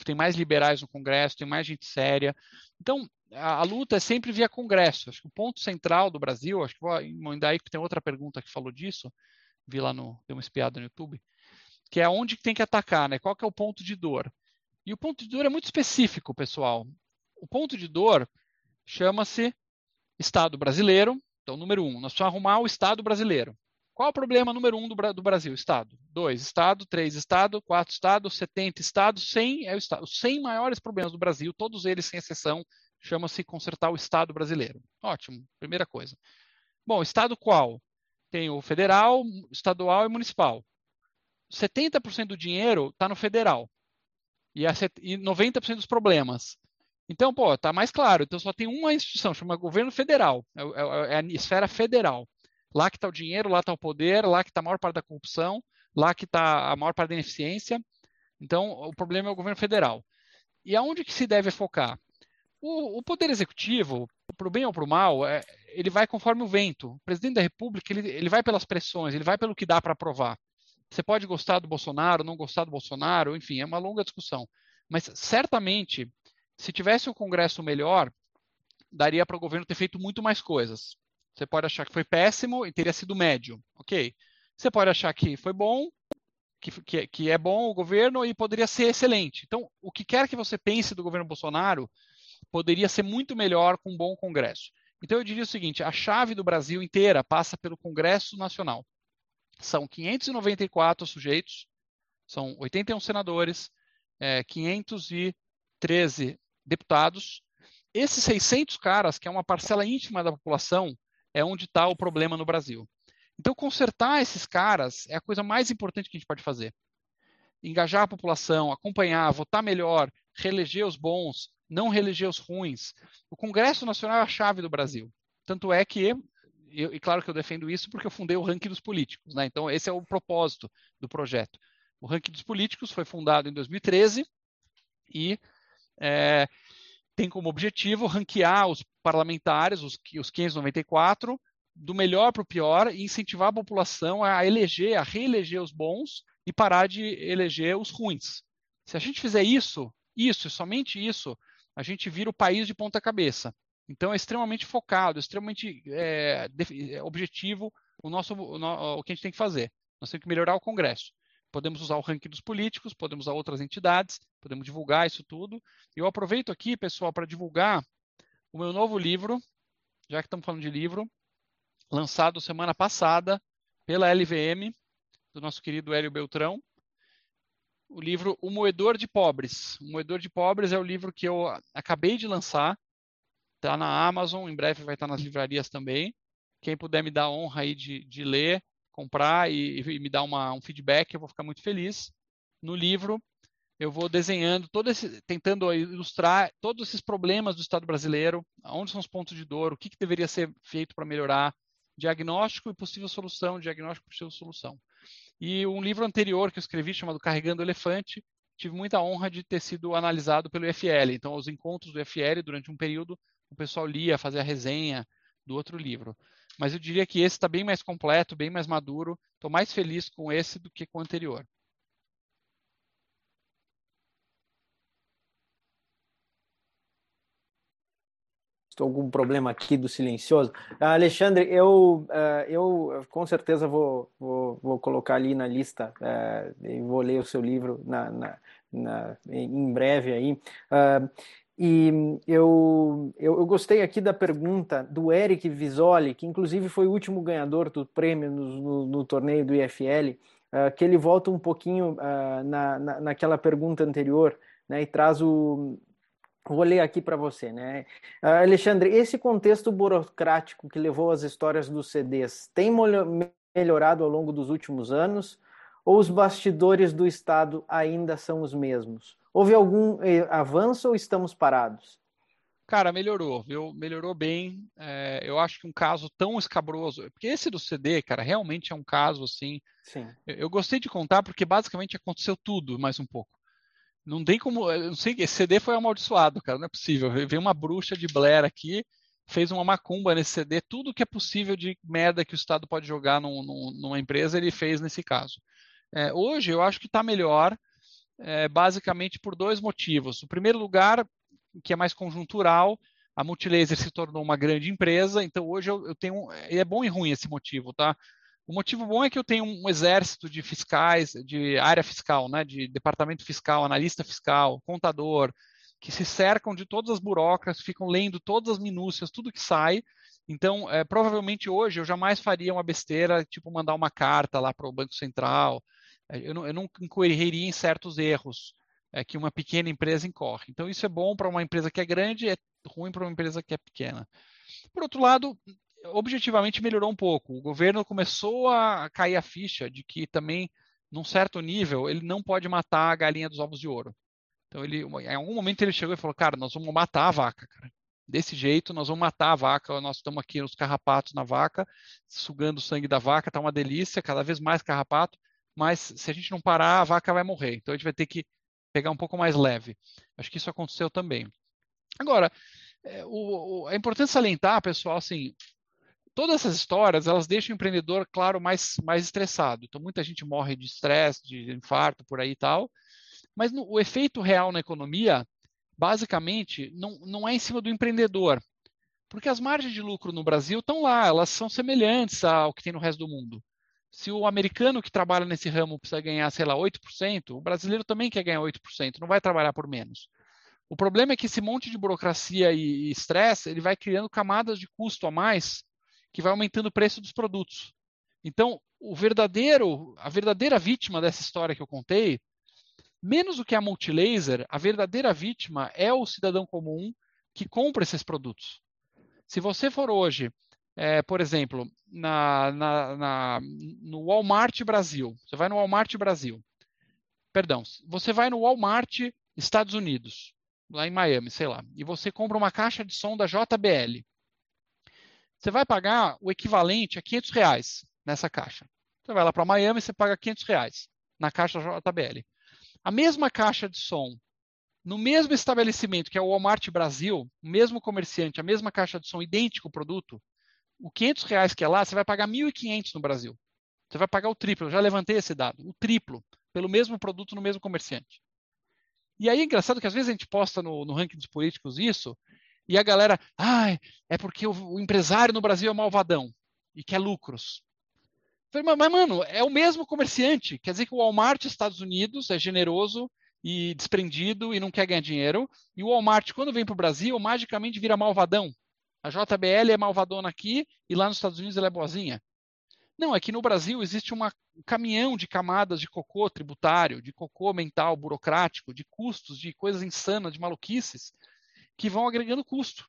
[SPEAKER 3] tem mais liberais no Congresso, tem mais gente séria. Então, a, a luta é sempre via Congresso. Acho que o ponto central do Brasil, acho que vou emendar aí, que tem outra pergunta que falou disso, vi lá no, deu uma espiada no YouTube, que é onde tem que atacar, né? Qual que é o ponto de dor? E o ponto de dor é muito específico, pessoal. O ponto de dor chama-se Estado brasileiro. Então, número um, nós precisamos arrumar o Estado brasileiro. Qual o problema número um do, do Brasil? Estado. Dois, Estado. Três, Estado. Quatro, Estado. Setenta, Estados. Cem é o Estado. Os cem maiores problemas do Brasil, todos eles sem exceção, chama-se consertar o Estado brasileiro. Ótimo, primeira coisa. Bom, Estado qual? Tem o federal, estadual e municipal. 70% do dinheiro está no federal. E, a, e 90% dos problemas então, pô, tá mais claro. Então só tem uma instituição, chama governo federal, é, é, é a esfera federal. Lá que está o dinheiro, lá está o poder, lá que está a maior parte da corrupção, lá que está a maior parte da ineficiência. Então, o problema é o governo federal. E aonde que se deve focar? O, o poder executivo, para o bem ou para o mal, é, ele vai conforme o vento. O presidente da República, ele, ele vai pelas pressões, ele vai pelo que dá para aprovar. Você pode gostar do Bolsonaro, não gostar do Bolsonaro, enfim, é uma longa discussão. Mas certamente se tivesse um Congresso melhor, daria para o governo ter feito muito mais coisas. Você pode achar que foi péssimo e teria sido médio, ok? Você pode achar que foi bom, que, que, que, é bom o governo e poderia ser excelente. Então, o que quer que você pense do governo Bolsonaro poderia ser muito melhor com um bom Congresso. Então, eu diria o seguinte: a chave do Brasil inteira passa pelo Congresso Nacional. São 594 sujeitos, são 81 senadores, é, 513 deputados. Esses 600 caras, que é uma parcela íntima da população, é onde está o problema no Brasil. Então, consertar esses caras é a coisa mais importante que a gente pode fazer. Engajar a população, acompanhar, votar melhor, reeleger os bons, não reeleger os ruins. O Congresso Nacional é a chave do Brasil. Tanto é que, eu, e claro que eu defendo isso porque eu fundei o ranking dos políticos. Né? Então, esse é o propósito do projeto. O ranking dos políticos foi fundado em 2013 e é, tem como objetivo ranquear os parlamentares, os, os 594, do melhor para o pior e incentivar a população a eleger, a reeleger os bons e parar de eleger os ruins. Se a gente fizer isso, isso, somente isso, a gente vira o país de ponta cabeça. Então é extremamente focado, extremamente é, objetivo o nosso o, o que a gente tem que fazer. Nós temos que melhorar o Congresso podemos usar o ranking dos políticos, podemos usar outras entidades, podemos divulgar isso tudo. Eu aproveito aqui, pessoal, para divulgar o meu novo livro, já que estamos falando de livro, lançado semana passada pela LVM, do nosso querido Hélio Beltrão. O livro O Moedor de Pobres. O Moedor de Pobres é o livro que eu acabei de lançar. Está na Amazon, em breve vai estar nas livrarias também. Quem puder me dar a honra aí de, de ler, comprar e, e me dar uma, um feedback, eu vou ficar muito feliz. No livro, eu vou desenhando, todo esse, tentando ilustrar todos esses problemas do Estado brasileiro, onde são os pontos de dor, o que, que deveria ser feito para melhorar, diagnóstico e possível solução, diagnóstico e possível solução. E um livro anterior que eu escrevi, chamado Carregando o Elefante, tive muita honra de ter sido analisado pelo IFL. Então, os encontros do IFL, durante um período, o pessoal lia, fazia a resenha do outro livro. Mas eu diria que esse está bem mais completo, bem mais maduro. Estou mais feliz com esse do que com o anterior.
[SPEAKER 2] Estou algum problema aqui do silencioso. Uh, Alexandre, eu, uh, eu com certeza vou, vou, vou, colocar ali na lista uh, e vou ler o seu livro na, na, na em breve aí. e eu, eu, eu, gostei aqui da pergunta do Eric Visoli, que inclusive foi o último ganhador do prêmio no, no, no torneio do IFL, que ele volta um pouquinho na, na, naquela pergunta anterior né, e traz o, Vou ler aqui para você, né? Uh, Alexandre, esse contexto burocrático que levou às histórias dos CDs tem melhorado ao longo dos últimos anos ou os bastidores do Estado ainda são os mesmos? Houve algum eh, avanço ou estamos parados?
[SPEAKER 3] Cara, melhorou, viu? Melhorou bem. É, eu acho que um caso tão escabroso, porque esse do CD, cara, realmente é um caso assim.
[SPEAKER 2] Sim.
[SPEAKER 3] Eu, eu gostei de contar porque basicamente aconteceu tudo, mais um pouco. Não tem como. Não sei, esse CD foi amaldiçoado, cara. Não é possível. Veio uma bruxa de Blair aqui, fez uma macumba nesse CD. Tudo que é possível de merda que o Estado pode jogar num, num, numa empresa, ele fez nesse caso. É, hoje, eu acho que está melhor, é, basicamente por dois motivos. O primeiro lugar, que é mais conjuntural, a Multilaser se tornou uma grande empresa, então hoje eu, eu tenho. É bom e ruim esse motivo, tá? O motivo bom é que eu tenho um exército de fiscais, de área fiscal, né, de departamento fiscal, analista fiscal, contador, que se cercam de todas as burocracias, ficam lendo todas as minúcias, tudo que sai. Então, é, provavelmente hoje eu jamais faria uma besteira, tipo mandar uma carta lá para o Banco Central. É, eu não, eu incorreria em certos erros é, que uma pequena empresa incorre. Então, isso é bom para uma empresa que é grande, é ruim para uma empresa que é pequena. Por outro lado, objetivamente melhorou um pouco. O governo começou a cair a ficha de que também, num certo nível, ele não pode matar a galinha dos ovos de ouro. Então, ele, em algum momento ele chegou e falou, cara, nós vamos matar a vaca, cara. Desse jeito, nós vamos matar a vaca. Nós estamos aqui nos carrapatos na vaca, sugando o sangue da vaca, tá uma delícia, cada vez mais carrapato. Mas se a gente não parar, a vaca vai morrer. Então a gente vai ter que pegar um pouco mais leve. Acho que isso aconteceu também. Agora, é, o, o, é importante salientar, pessoal, assim, todas essas histórias, elas deixam o empreendedor, claro, mais, mais estressado. Então, muita gente morre de estresse, de infarto, por aí e tal. Mas no, o efeito real na economia, basicamente, não, não é em cima do empreendedor. Porque as margens de lucro no Brasil estão lá, elas são semelhantes ao que tem no resto do mundo. Se o americano que trabalha nesse ramo precisa ganhar, sei lá, 8%, o brasileiro também quer ganhar 8%, não vai trabalhar por menos. O problema é que esse monte de burocracia e estresse, ele vai criando camadas de custo a mais que vai aumentando o preço dos produtos. Então, o verdadeiro, a verdadeira vítima dessa história que eu contei, menos do que a multilaser, a verdadeira vítima é o cidadão comum que compra esses produtos. Se você for hoje, é, por exemplo, na, na, na, no Walmart Brasil, você vai no Walmart Brasil, perdão, você vai no Walmart Estados Unidos, lá em Miami, sei lá, e você compra uma caixa de som da JBL você vai pagar o equivalente a 500 reais nessa caixa. Você vai lá para Miami e você paga 500 reais na caixa JBL. A mesma caixa de som, no mesmo estabelecimento que é o Walmart Brasil, o mesmo comerciante, a mesma caixa de som, idêntico produto, o 500 reais que é lá, você vai pagar 1.500 no Brasil. Você vai pagar o triplo, eu já levantei esse dado, o triplo, pelo mesmo produto no mesmo comerciante. E aí é engraçado que às vezes a gente posta no, no ranking dos políticos isso, e a galera, ah, é porque o, o empresário no Brasil é malvadão e quer lucros. Falei, mas, mas, mano, é o mesmo comerciante. Quer dizer que o Walmart Estados Unidos é generoso e desprendido e não quer ganhar dinheiro. E o Walmart, quando vem para o Brasil, magicamente vira malvadão. A JBL é malvadona aqui e lá nos Estados Unidos ela é boazinha. Não, é que no Brasil existe uma, um caminhão de camadas de cocô tributário, de cocô mental, burocrático, de custos, de coisas insanas, de maluquices, que vão agregando custo.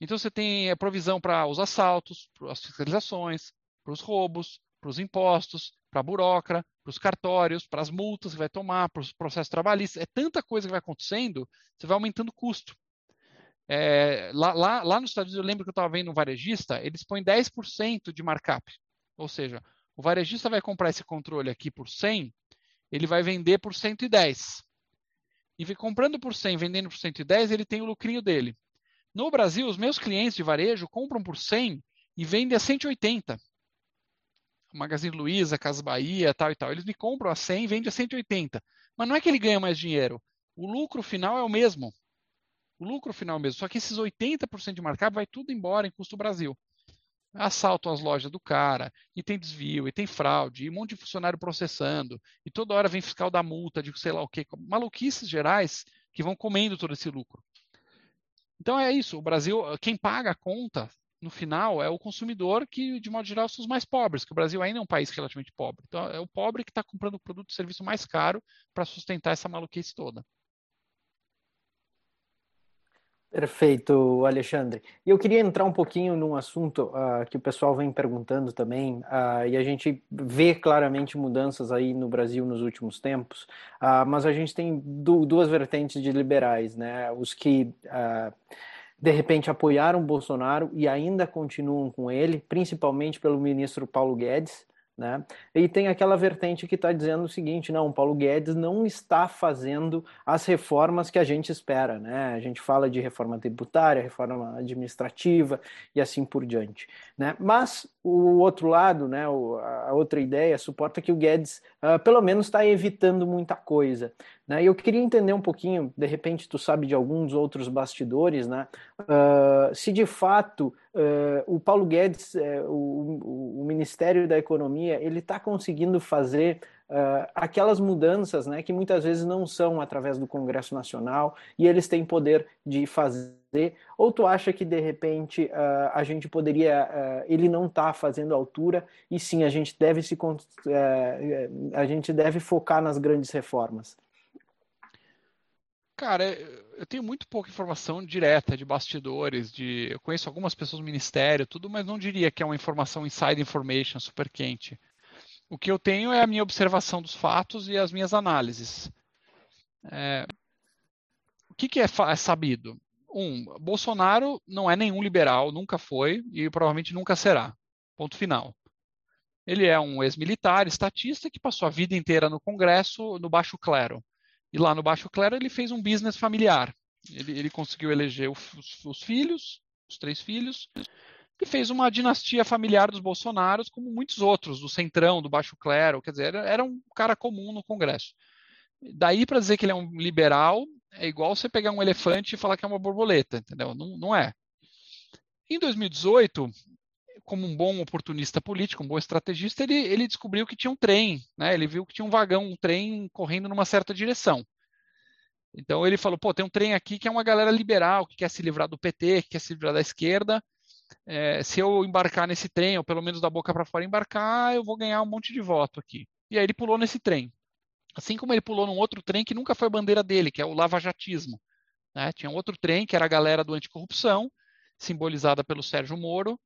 [SPEAKER 3] Então você tem a provisão para os assaltos, para as fiscalizações, para os roubos, para os impostos, para a burocra, para os cartórios, para as multas que vai tomar, para os processos trabalhistas. É tanta coisa que vai acontecendo, você vai aumentando o custo. É, lá, lá, lá, nos Estados Unidos, eu lembro que eu estava vendo um varejista, eles põem 10% de markup. Ou seja, o varejista vai comprar esse controle aqui por 100, ele vai vender por 110. E comprando por 100, vendendo por 110, ele tem o lucrinho dele. No Brasil, os meus clientes de varejo compram por 100 e vendem a 180. Magazine Luiza, Casa Bahia, tal e tal. Eles me compram a 100 e vendem a 180. Mas não é que ele ganha mais dinheiro. O lucro final é o mesmo. O lucro final é o mesmo. Só que esses 80% de markup vai tudo embora em custo Brasil. Assaltam as lojas do cara, e tem desvio, e tem fraude, e um monte de funcionário processando, e toda hora vem fiscal da multa de sei lá o quê. Maluquices gerais que vão comendo todo esse lucro. Então é isso. O Brasil, quem paga a conta no final é o consumidor que, de modo geral, são os mais pobres, que o Brasil ainda é um país relativamente pobre. Então, é o pobre que está comprando o produto e serviço mais caro para sustentar essa maluquice toda.
[SPEAKER 2] Perfeito, Alexandre. E eu queria entrar um pouquinho num assunto uh, que o pessoal vem perguntando também, uh, e a gente vê claramente mudanças aí no Brasil nos últimos tempos, uh, mas a gente tem du duas vertentes de liberais, né? Os que de repente apoiaram Bolsonaro e ainda continuam com ele, principalmente pelo ministro Paulo Guedes, né? E tem aquela vertente que está dizendo o seguinte: não, Paulo Guedes não está fazendo as reformas que a gente espera. Né? A gente fala de reforma tributária, reforma administrativa e assim por diante. Né? Mas o outro lado, né, a outra ideia, suporta que o Guedes uh, pelo menos está evitando muita coisa. Né? Eu queria entender um pouquinho, de repente tu sabe de alguns outros bastidores, né? Uh, se de fato uh, o Paulo Guedes, uh, o, o, Ministério da Economia, ele está conseguindo fazer aquelas mudanças né, que muitas vezes não são através do Congresso Nacional e eles têm poder de fazer, ou tu acha que de repente a gente poderia, ele não está fazendo altura e sim a gente deve se a gente deve focar nas grandes reformas?
[SPEAKER 3] Cara, eu tenho muito pouca informação direta de bastidores, de eu conheço algumas pessoas do ministério, tudo, mas não diria que é uma informação inside information super quente. O que eu tenho é a minha observação dos fatos e as minhas análises. É... O que, que é, é sabido? Um, Bolsonaro não é nenhum liberal, nunca foi e provavelmente nunca será. Ponto final. Ele é um ex-militar, estatista, que passou a vida inteira no Congresso, no baixo clero. E lá no Baixo Clero ele fez um business familiar. Ele, ele conseguiu eleger os, os, filhos, os três filhos, e fez uma dinastia familiar dos Bolsonaros, como muitos outros, do Centrão, do Baixo Clero. Quer dizer, era, era um cara comum no Congresso. Daí para dizer que ele é um liberal, é igual você pegar um elefante e falar que é uma borboleta, entendeu? Não, não é. Em 2018, como um bom oportunista político, um bom estrategista, ele, ele descobriu que tinha um trem, né? Ele viu que tinha um vagão, um trem correndo numa certa direção. Então ele falou, pô, tem um trem aqui que é uma galera liberal, que quer se livrar do PT, que quer se livrar da esquerda. É, se eu embarcar nesse trem, ou pelo menos da boca para fora embarcar, eu vou ganhar um monte de voto aqui. E aí ele pulou nesse trem. Assim como ele pulou num outro trem que nunca foi bandeira dele, que é o lavajatismo. Né? Tinha um outro trem que era a galera do anticorrupção, simbolizada pelo Sérgio Moro,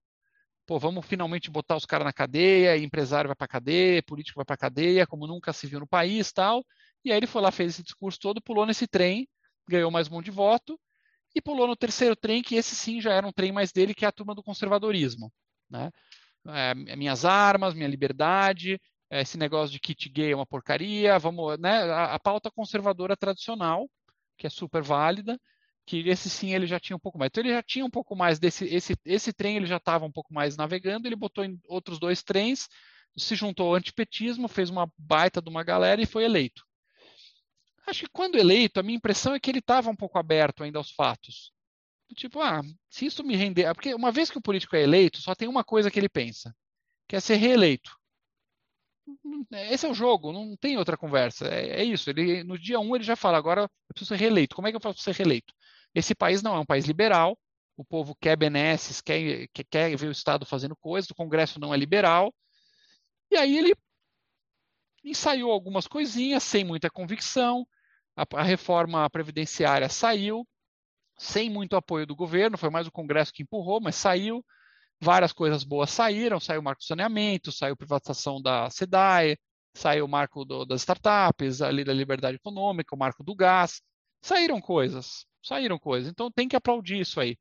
[SPEAKER 3] pô, vamos finalmente botar os caras na cadeia, empresário vai para cadeia, político vai para cadeia, como nunca se viu no país, tal. E aí ele foi lá, fez esse discurso todo, pulou nesse trem, ganhou mais um monte de voto e pulou no terceiro trem, que esse sim já era um trem mais dele, que é a turma do conservadorismo, né? É, minhas armas, minha liberdade, é, esse negócio de kit gay é uma porcaria, vamos, né? A, a pauta conservadora tradicional, que é super válida, que esse sim ele já tinha um pouco mais. Então ele já tinha um pouco mais desse esse esse trem ele já estava um pouco mais navegando, ele botou em outros dois trens, se juntou ao antipetismo, fez uma baita de uma galera e foi eleito. Acho que quando eleito, a minha impressão é que ele estava um pouco aberto ainda aos fatos. Tipo, ah, se isso me render. Porque uma vez que o político é eleito, só tem uma coisa que ele pensa, que é ser reeleito. Esse é o jogo, não tem outra conversa. É, é isso. Ele, no dia um ele já fala, agora eu preciso ser reeleito. Como é que eu faço para ser reeleito? Esse país não é um país liberal, o povo quer benesses, quer, quer, ver o Estado fazendo coisas, o Congresso não é liberal. E aí ele ensaiou algumas coisinhas sem muita convicção, a, a reforma previdenciária saiu, sem muito apoio do governo, foi mais o Congresso que empurrou, mas saiu. Várias coisas boas saíram, saiu o marco do saneamento, saiu a privatização da SEDAE, saiu o marco do, das startups, a lei da liberdade econômica, o marco do gás, saíram coisas, saíram coisas. Então tem que aplaudir isso aí.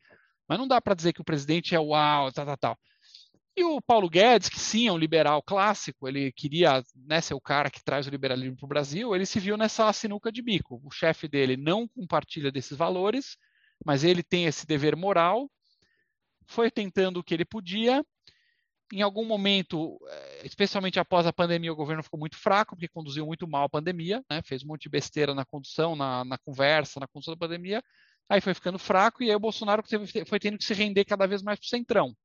[SPEAKER 3] Mas não dá para dizer que o presidente é uau, tal, tal, tal. E o Paulo Guedes, que sim é um liberal clássico, ele queria né, ser o cara que traz o liberalismo para o Brasil, ele se viu nessa sinuca de bico. O chefe dele não compartilha desses valores, mas ele tem esse dever moral, foi tentando o que ele podia. Em algum momento, eh, especialmente após a pandemia, o governo ficou muito fraco, porque conduziu muito mal a pandemia, né, fez um monte de besteira na condução, na, na conversa, na condução da pandemia. Aí foi ficando fraco e aí o Bolsonaro foi tendo que se render cada vez mais para o centrão.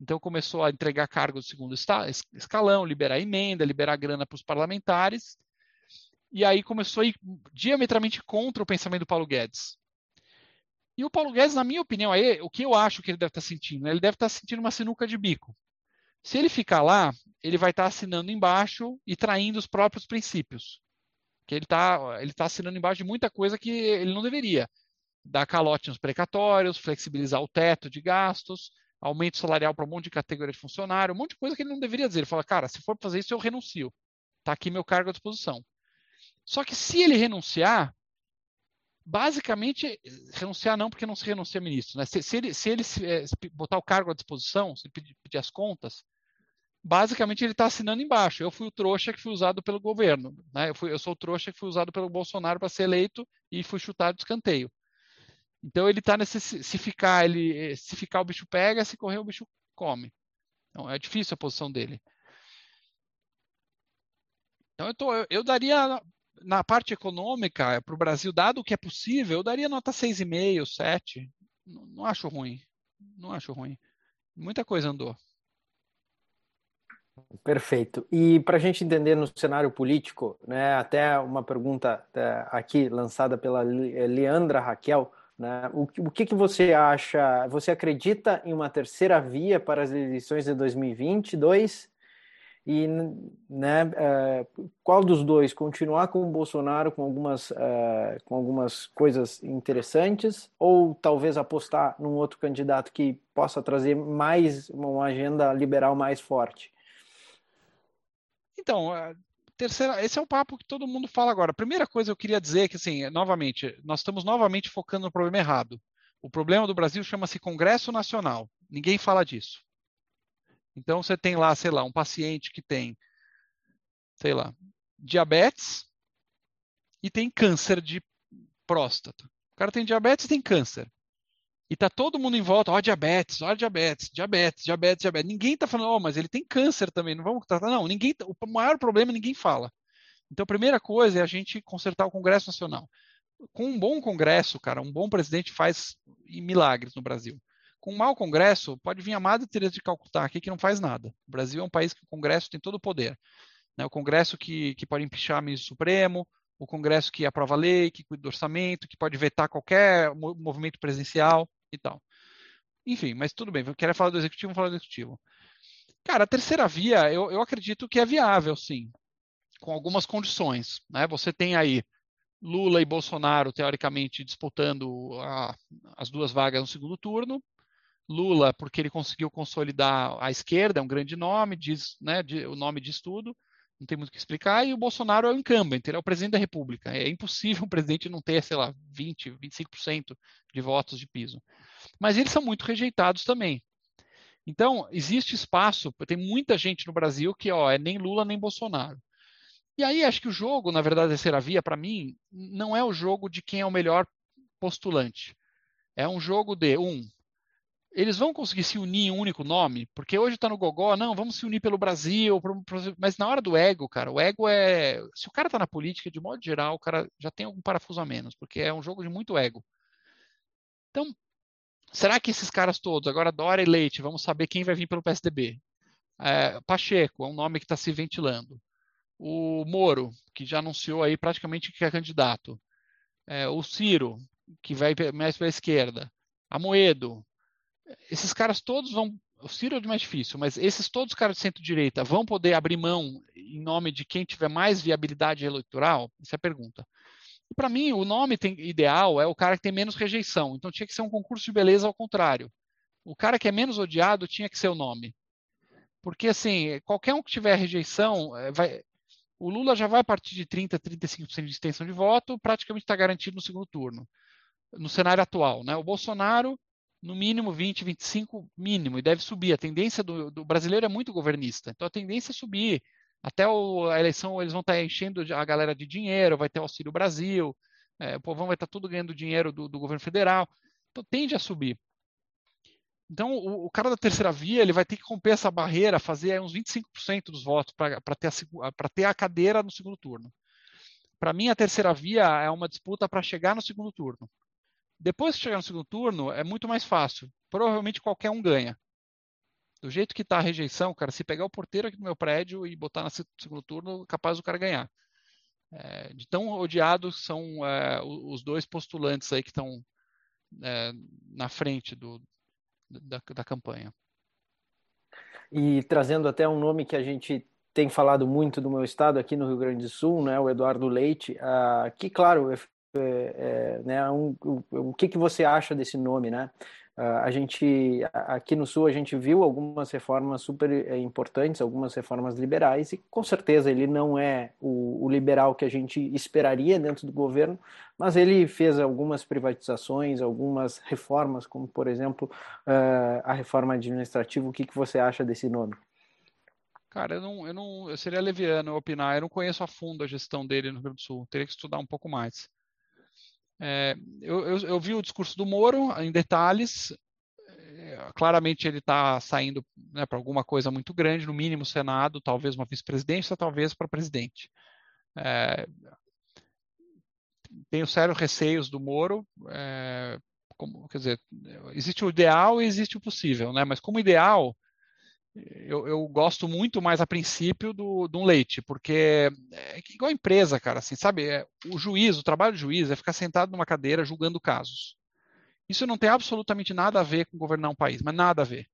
[SPEAKER 3] Então começou a entregar cargos do segundo escalão, liberar emenda, liberar grana para os parlamentares. E aí começou a ir diametralmente contra o pensamento do Paulo Guedes. E o Paulo Guedes, na minha opinião, aí, o que eu acho que ele deve estar sentindo? Ele deve estar sentindo uma sinuca de bico. Se ele ficar lá, ele vai estar assinando embaixo e traindo os próprios princípios. Que ele está ele tá assinando embaixo de muita coisa que ele não deveria. Dar calote nos precatórios, flexibilizar o teto de gastos, aumento salarial para um monte de categoria de funcionário, um monte de coisa que ele não deveria dizer. Ele fala, cara, se for fazer isso, eu renuncio. Está aqui meu cargo à disposição. Só que se ele renunciar, basicamente, renunciar não, porque não se renuncia ministro. Né? Se, se, ele, se ele é, botar o cargo à disposição, se pedir, pedir as contas, basicamente ele está assinando embaixo. Eu fui o trouxa que fui usado pelo governo. Né? Eu, fui, eu sou o trouxa que fui usado pelo Bolsonaro para ser eleito e fui chutado de escanteio. Então ele está nesse se ficar ele se ficar o bicho pega, se correr o bicho come. Então é difícil a posição dele. Então eu, tô, eu, eu daria na parte econômica para o Brasil, dado o que é possível, eu daria nota 6,5, 7. Não, não acho ruim. Não acho ruim. Muita coisa andou.
[SPEAKER 2] Perfeito. E para a gente entender no cenário político, né, até uma pergunta é, aqui lançada pela Leandra Raquel, né? O, o que, que você acha? Você acredita em uma terceira via para as eleições de 2022? E né, uh, qual dos dois? Continuar com o Bolsonaro com algumas, com algumas coisas interessantes ou talvez apostar num outro candidato que possa trazer mais uma agenda liberal mais forte?
[SPEAKER 3] Então, terceira, esse é o papo que todo mundo fala agora. primeira coisa eu queria dizer que, assim, novamente, nós estamos novamente focando no problema errado. O problema do Brasil chama-se Congresso Nacional. Ninguém fala disso. Então você tem lá, sei lá, um paciente que tem, sei lá, diabetes e tem câncer de próstata. O cara tem diabetes e tem câncer. E tá todo mundo em volta, ó, diabetes, ó, diabetes, diabetes, diabetes, diabetes. Ninguém tá falando, ó, oh, mas ele tem câncer também, não vamos tratar. Não, ninguém, o maior problema ninguém fala. Então, a primeira coisa é a gente consertar o Congresso Nacional. Com um bom Congresso, cara, um bom presidente faz milagres no Brasil. Com um mau Congresso, pode vir a Madre Teresa de Calcutá aqui que não faz nada. O Brasil é um país que o Congresso tem todo o poder. Né? O Congresso que, que pode empichar ministro Supremo, o Congresso que aprova a lei, que cuida do orçamento, que pode vetar qualquer movimento presidencial e tal. Enfim, mas tudo bem, quero falar do executivo, vamos falar do executivo. Cara, a terceira via, eu, eu acredito que é viável, sim, com algumas condições. Né? Você tem aí Lula e Bolsonaro, teoricamente, disputando a, as duas vagas no segundo turno. Lula, porque ele conseguiu consolidar a esquerda, é um grande nome, diz, né, o nome de estudo, não tem muito o que explicar, e o Bolsonaro é o incumbent, ele é o presidente da República. É impossível um presidente não ter, sei lá, 20, 25% de votos de piso mas eles são muito rejeitados também. Então, existe espaço, tem muita gente no Brasil que ó, é nem Lula nem Bolsonaro. E aí acho que o jogo, na verdade, terceira via, para mim, não é o jogo de quem é o melhor postulante. É um jogo de, um, eles vão conseguir se unir em um único nome? Porque hoje está no Gogó, não, vamos se unir pelo Brasil, mas na hora do ego, cara, o ego é. Se o cara está na política, de modo geral, o cara já tem algum parafuso a menos, porque é um jogo de muito ego. Então, será que esses caras todos, agora Dória e Leite, vamos saber quem vai vir pelo PSDB? É, Pacheco é um nome que está se ventilando. O Moro, que já anunciou aí praticamente que é candidato. É, o Ciro, que vai mais para a esquerda. A Moedo. Esses caras todos vão. O Ciro é mais difícil, mas esses todos caras de centro-direita vão poder abrir mão em nome de quem tiver mais viabilidade eleitoral? Essa é a pergunta. Para mim, o nome tem, ideal é o cara que tem menos rejeição. Então tinha que ser um concurso de beleza ao contrário. O cara que é menos odiado tinha que ser o nome. Porque, assim, qualquer um que tiver rejeição, é, vai, o Lula já vai partir de 30%, 35% de extensão de voto, praticamente está garantido no segundo turno, no cenário atual. Né? O Bolsonaro, no mínimo 20%, 25% mínimo, e deve subir. A tendência do, do brasileiro é muito governista, então a tendência é subir. Até o, a eleição eles vão estar tá enchendo a galera de dinheiro, vai ter o Auxílio Brasil, é, o povão vai estar tá tudo ganhando dinheiro do, do governo federal, então tende a subir. Então, o, o, cara da terceira via ele vai ter que romper essa barreira, fazer uns 25% dos votos para ter, ter, a cadeira no segundo turno. Para mim, a terceira via é uma disputa para chegar no segundo turno. Depois de chegar no segundo turno, é muito mais fácil. Provavelmente qualquer um ganha. Do jeito que está a rejeição, cara, se pegar o porteiro aqui do meu prédio e botar no segundo turno, capaz do cara ganhar. É, de tão odiados são é, os dois postulantes aí que estão é, na frente do, da, da campanha.
[SPEAKER 2] E trazendo até um nome que a gente tem falado muito do meu estado aqui no Rio Grande do Sul, né, o Eduardo Leite, uh, que claro, é, é, né, um, o, o que, que você acha desse nome, né? Uh, a gente aqui no Sul a gente viu algumas reformas super eh, importantes, algumas reformas liberais e com certeza ele não é o, o, liberal que a gente esperaria dentro do governo, mas ele fez algumas privatizações, algumas reformas, como por exemplo uh, a reforma administrativa. O que, que você acha desse nome?
[SPEAKER 3] Cara, eu não, eu não, eu seria leviano opinar. Eu não conheço a fundo a gestão dele no Rio Grande do Sul. Teria que estudar um pouco mais. É, eu, eu, eu, vi o discurso do Moro em detalhes. É, claramente ele está saindo né, para alguma coisa muito grande, no mínimo Senado, talvez uma vice-presidência, talvez para presidente. É, tenho sérios receios do Moro. É, como, quer dizer, existe o ideal e existe o possível, né? Mas como ideal, eu, eu, gosto muito mais a princípio do, do leite, porque é igual a empresa, cara, assim, sabe? É, o juiz, o trabalho do juiz é ficar sentado numa cadeira julgando casos. Isso não tem absolutamente nada a ver com governar um país, mas nada a ver.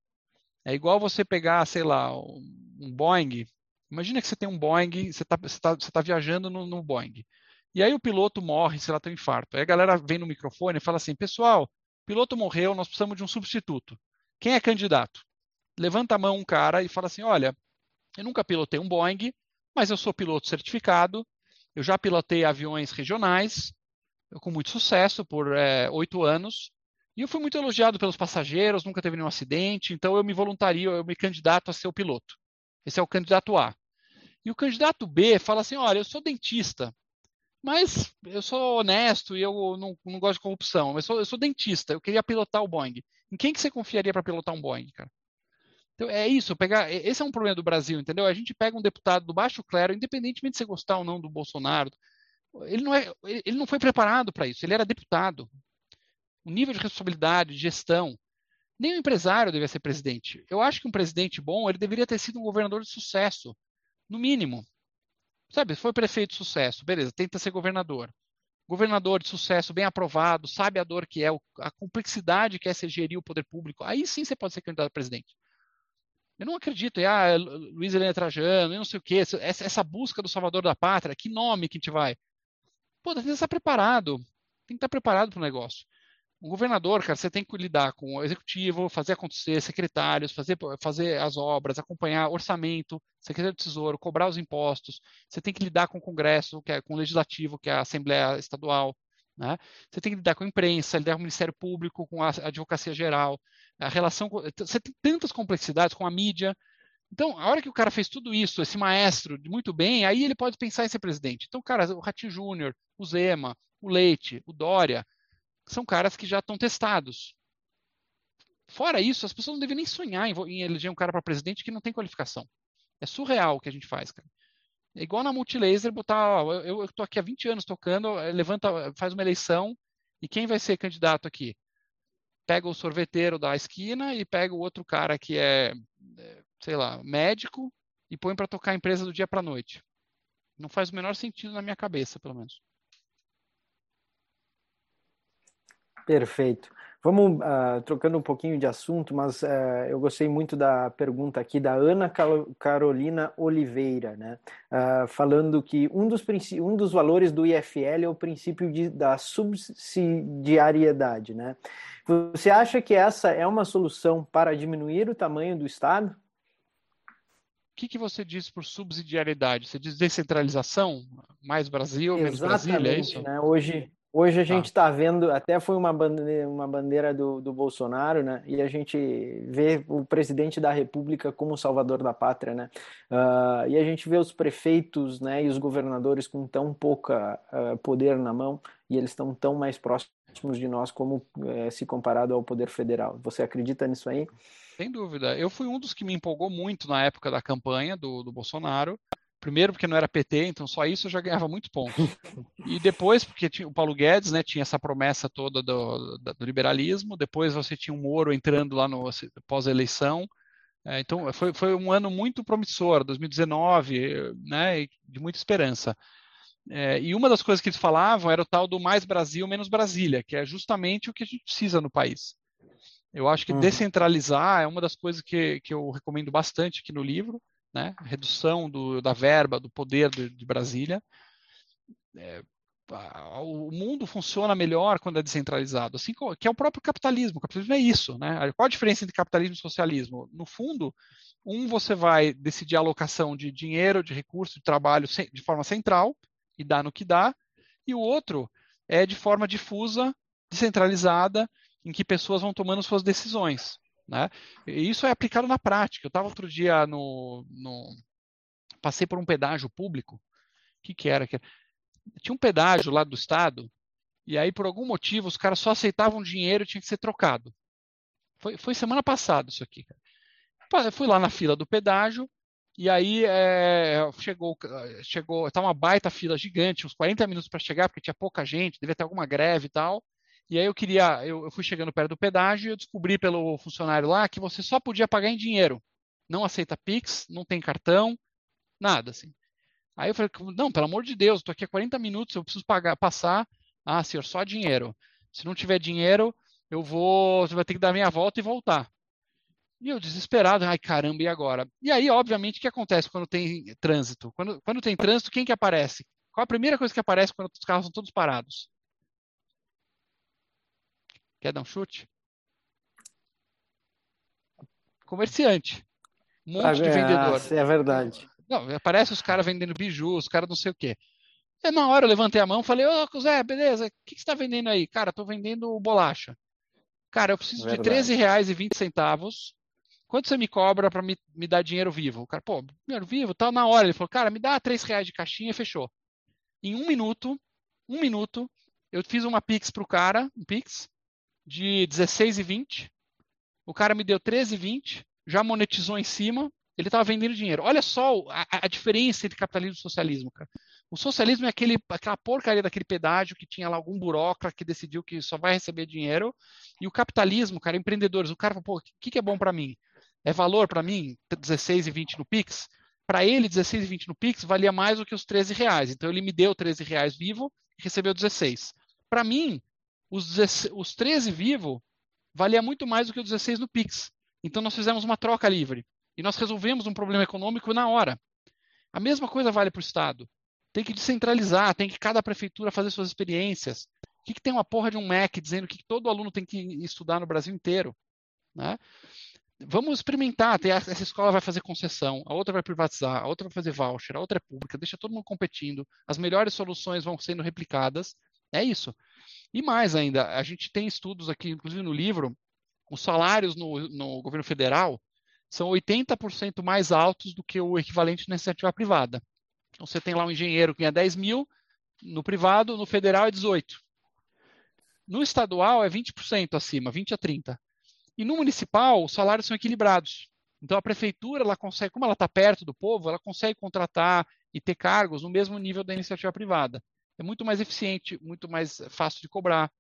[SPEAKER 3] É igual você pegar, sei lá, um Boeing. Imagina que você tem um Boeing, você está tá, você tá viajando no, no Boeing. E aí o piloto morre, sei lá, tem um infarto. Aí a galera vem no microfone e fala assim: pessoal, piloto morreu, nós precisamos de um substituto. Quem é candidato? Levanta a mão um cara e fala assim: olha, eu nunca pilotei um Boeing, mas eu sou piloto certificado, eu já pilotei aviões regionais, com muito sucesso por é, oito é, anos, e eu fui muito elogiado pelos passageiros, nunca teve nenhum acidente, então eu me voluntario, eu me candidato a ser o piloto. Esse é o candidato A. E o candidato B fala assim: olha, eu sou dentista, mas eu sou honesto e eu não, não gosto de corrupção, mas eu sou, eu sou dentista, eu queria pilotar o Boeing. Em quem que você confiaria para pilotar um Boeing, cara? Então, é isso, pegar. Esse é um problema do Brasil, entendeu? A gente pega um deputado do baixo clero, independentemente de você gostar ou não do Bolsonaro, ele não, é, ele não foi preparado para isso, ele era deputado. O nível de responsabilidade, de gestão. Nem o empresário devia ser presidente. Eu acho que um presidente bom, ele deveria ter sido um governador de sucesso, no mínimo. Sabe, foi prefeito de sucesso, beleza, tenta ser governador. Governador de sucesso, bem aprovado, sabe a dor que é, a complexidade que é ser gerir o poder público. Aí sim você pode ser candidato a presidente. Eu não acredito, é ah, Luiz Helena Trajano, não sei o quê, essa, essa busca do salvador da pátria, que nome que a gente vai? Pô, tem que estar preparado, tem que estar preparado para o negócio. Um governador, cara, você tem que lidar com o executivo, fazer acontecer, secretários, fazer, fazer as obras, acompanhar orçamento, secretário do Tesouro, cobrar os impostos. Você tem que lidar com o Congresso, que é, com o Legislativo, que é a Assembleia Estadual. Né? Você tem que lidar com a imprensa, lidar com o Ministério Público, com a Advocacia Geral, a relação. Você tem tantas complexidades com a mídia. Então, a hora que o cara fez tudo isso, esse maestro, muito bem, aí ele pode pensar em ser presidente. Então, cara, o Ratinho Júnior, o Zema, o Leite, o Dória, são caras que já estão testados. Fora isso, as pessoas não devem nem sonhar em, em eleger um cara para presidente que não tem qualificação. É surreal o que a gente faz, cara. É igual na multilaser botar, ó, eu, estou aqui há 20 anos tocando, eh, levanta, faz uma eleição e quem vai ser candidato aqui? Pega o sorveteiro da esquina e pega o outro cara que é, é sei lá, médico e põe para tocar a empresa do dia para noite. Não faz o menor sentido na minha cabeça, pelo menos.
[SPEAKER 2] Perfeito. Vamos uh, trocando um pouquinho de assunto, mas uh, eu gostei muito da pergunta aqui da Ana Carolina Oliveira, né? Uh, falando que um dos, um dos valores do IFL é o princípio de, da subsidiariedade, né? Você acha que essa é uma solução para diminuir o tamanho do Estado?
[SPEAKER 3] O que, que você diz por subsidiariedade? Você diz descentralização? Mais Brasil, menos Brasília, é isso?
[SPEAKER 2] Né? Hoje, Hoje a gente está ah. vendo, até foi uma bandeira, uma bandeira do, do Bolsonaro, né? E a gente vê o presidente da República como salvador da pátria, né? Uh, e a gente vê os prefeitos, né? E os governadores com tão pouca uh, poder na mão e eles estão tão mais próximos de nós como uh, se comparado ao poder federal. Você acredita nisso aí?
[SPEAKER 3] Sem dúvida. Eu fui um dos que me empolgou muito na época da campanha do, do Bolsonaro. Primeiro porque não era PT, então só isso eu já ganhava muito pontos. E depois porque tinha, o Paulo Guedes né, tinha essa promessa toda do, do, liberalismo. Depois você tinha o Moro entrando lá no pós-eleição. É, então foi, foi um ano muito promissor, 2019, né, de muita esperança. É, e uma das coisas que eles falavam era o tal do mais Brasil, menos Brasília, que é justamente o que a gente precisa no país. Eu acho que uhum. descentralizar é uma das coisas que, que eu recomendo bastante aqui no livro né? redução do, da verba, do poder de, de Brasília. É, o mundo funciona melhor quando é descentralizado, assim que é o próprio capitalismo. O capitalismo é isso, né? Qual a diferença entre capitalismo e socialismo? No fundo, um você vai decidir a alocação de dinheiro, de recurso, de trabalho de forma central e dá no que dá, e o outro é de forma difusa, descentralizada, em que pessoas vão tomando suas decisões. Né? E isso é aplicado na prática. Eu estava outro dia no, no, Passei por um pedágio público. O que, que era? Tinha um pedágio lá do Estado, e aí, por algum motivo, os caras só aceitavam dinheiro e tinha que ser trocado. Foi, foi semana passada isso aqui. Cara. Fui lá na fila do pedágio, e aí é, chegou, chegou, tá uma baita fila gigante, uns 40 minutos para chegar, porque tinha pouca gente, devia ter alguma greve e tal. E aí eu queria, eu, eu fui chegando perto do pedágio e eu descobri pelo funcionário lá que você só podia pagar em dinheiro. Não aceita Pix, não tem cartão, nada assim. Aí eu falei, não, pelo amor de Deus, estou aqui há 40 minutos, eu preciso pagar, passar. Ah, senhor, só dinheiro. Se não tiver dinheiro, eu vou, você vai ter que dar minha volta e voltar. E eu desesperado, ai caramba, e agora? E aí, obviamente, o que acontece quando tem trânsito? Quando, quando tem trânsito, quem que aparece? Qual a primeira coisa que aparece quando os carros estão todos parados? Quer dar um chute? Comerciante. Um monte de vendedor.
[SPEAKER 2] É verdade.
[SPEAKER 3] Não, aparece os caras vendendo biju, os caras não sei o quê. E na hora eu levantei a mão e falei, ô oh, Zé, beleza, o que, que você está vendendo aí? Cara, estou vendendo bolacha. Cara, eu preciso verdade. de R$13,20. Quanto você me cobra para me, me dar dinheiro vivo? O cara, pô, dinheiro vivo, tá na hora. Ele falou, cara, me dá 3,00 reais de caixinha e fechou. Em um minuto, um minuto, eu fiz uma Pix pro cara, um Pix, de 16,20. O cara me deu 13,20, já monetizou em cima, ele estava vendendo dinheiro. Olha só a, a, diferença entre capitalismo e socialismo, cara. O socialismo é aquele, aquela porcaria daquele pedágio que tinha lá algum burocrata que decidiu que só vai receber dinheiro. E o capitalismo, cara, empreendedores, o cara fala, pô, o que, que é bom para mim? É valor para mim 16,20 no Pix? Para ele, 16,20 no Pix valia mais do que os 13 reais. Então ele me deu 13 reais vivo e recebeu 16. Para mim, os, 16, os 13 vivo valia muito mais do que os 16 no Pix. Então nós fizemos uma troca livre e nós resolvemos um problema econômico na hora. A mesma coisa vale para o Estado. Tem que descentralizar, tem que cada prefeitura fazer suas experiências. O que, que tem uma porra de um MEC dizendo que todo aluno tem que estudar no Brasil inteiro? Né? Vamos experimentar. Essa escola vai fazer concessão, a outra vai privatizar, a outra vai fazer voucher, a outra é pública, deixa todo mundo competindo. As melhores soluções vão sendo replicadas. É isso. E mais ainda, a gente tem estudos aqui, inclusive no livro, os salários no, no governo federal são 80% mais altos do que o equivalente na iniciativa privada. Então, você tem lá um engenheiro que ganha 10 mil, no privado, no federal é 18. No estadual é 20% acima, 20 a 30. E no municipal, os salários são equilibrados. Então, a prefeitura, ela consegue, como ela está perto do povo, ela consegue contratar e ter cargos no mesmo nível da iniciativa privada é muito mais eficiente, muito mais fácil de cobrar.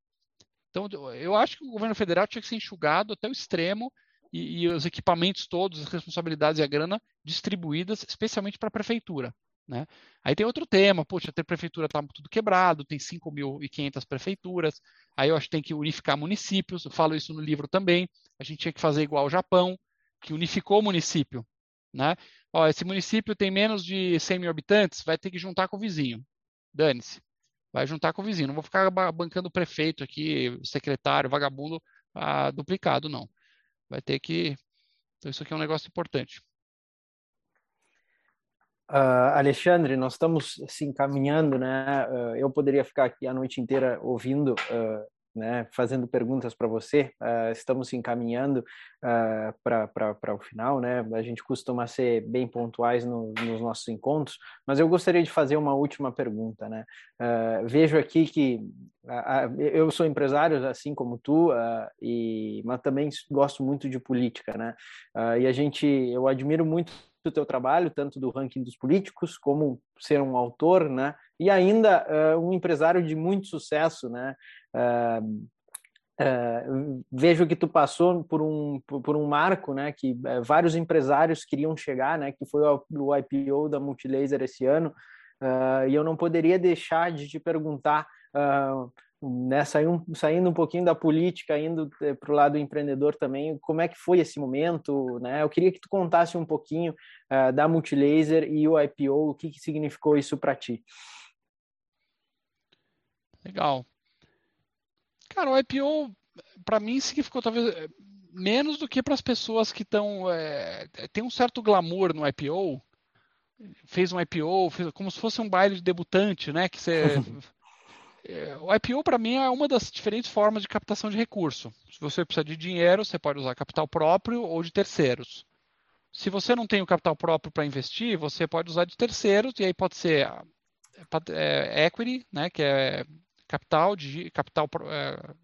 [SPEAKER 3] Então, eu acho que o governo federal tinha que ser enxugado até o extremo e, e os equipamentos todos, as responsabilidades e a grana distribuídas, especialmente para a prefeitura. Né? Aí tem outro tema, poxa, a prefeitura está tudo quebrado, tem 5.500 prefeituras, aí eu acho que tem que unificar municípios, eu falo isso no livro também, a gente tinha que fazer igual o Japão, que unificou o município. Né? Ó, esse município tem menos de 100 mil habitantes, vai ter que juntar com o vizinho. Dane-se. Vai juntar com o vizinho. Não vou ficar bancando prefeito aqui, secretário, vagabundo, ah, duplicado, não. Vai ter que. Então, isso aqui é um negócio importante.
[SPEAKER 2] Uh, Alexandre, nós estamos se encaminhando, né? Uh, eu poderia ficar aqui a noite inteira ouvindo, uh, né? Fazendo perguntas para você. estamos se encaminhando para o final, né? A gente costuma ser bem pontuais no, nos nossos encontros, mas eu gostaria de fazer uma última pergunta, né? vejo aqui que eu sou empresário, assim como tu, e mas também gosto muito de política, né? e a gente, eu admiro muito do teu trabalho, tanto do ranking dos políticos, como ser um autor, né? E ainda uh, um empresário de muito sucesso, né? Uh, uh, vejo que tu passou por um por um marco, né? Que vários empresários queriam chegar, né? Que foi o, o IPO da Multilaser esse ano. e eu não poderia deixar de te perguntar né, saindo, saindo um pouquinho da política, indo para o lado empreendedor também, como é que foi esse momento, né? Eu queria que tu contasse um pouquinho da Multilaser e o IPO, o que, que significou isso para ti.
[SPEAKER 3] Legal. Cara, o IPO, para mim, significou talvez eh, menos do que para as pessoas que estão... É, tem um certo glamour no IPO, fez um IPO, fez, como se fosse um baile de debutante, né? Que você... *laughs* É, o IPO, para mim, é uma das diferentes formas de captação de recurso. Se você precisa de dinheiro, você pode usar capital próprio ou de terceiros. Se você não tem o capital próprio para investir, você pode usar de terceiros, e aí pode ser é, equity, né, que é capital, de, capital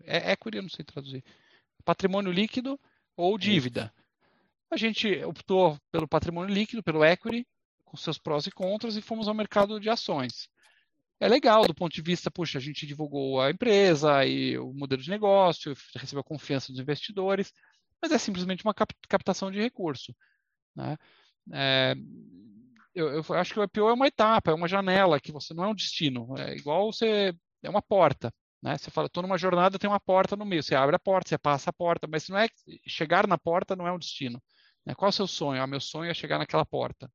[SPEAKER 3] é, é equity, eu não sei traduzir, patrimônio líquido ou dívida. A gente optou pelo patrimônio líquido, pelo equity, com seus prós e contras, e fomos ao mercado de ações é legal do ponto de vista, puxa, a gente divulgou a empresa e o modelo de negócio, recebeu a confiança dos investidores, mas é simplesmente uma captação de recurso. Né? É, eu, eu, acho que o IPO é uma etapa, é uma janela, que você não é um destino. É igual você. É uma porta. Né? Você fala, estou numa jornada, tem uma porta no meio. Você abre a porta, você passa a porta, mas não é chegar na porta não é um destino. Né? Qual é o seu sonho? Ah, meu sonho é chegar naquela porta.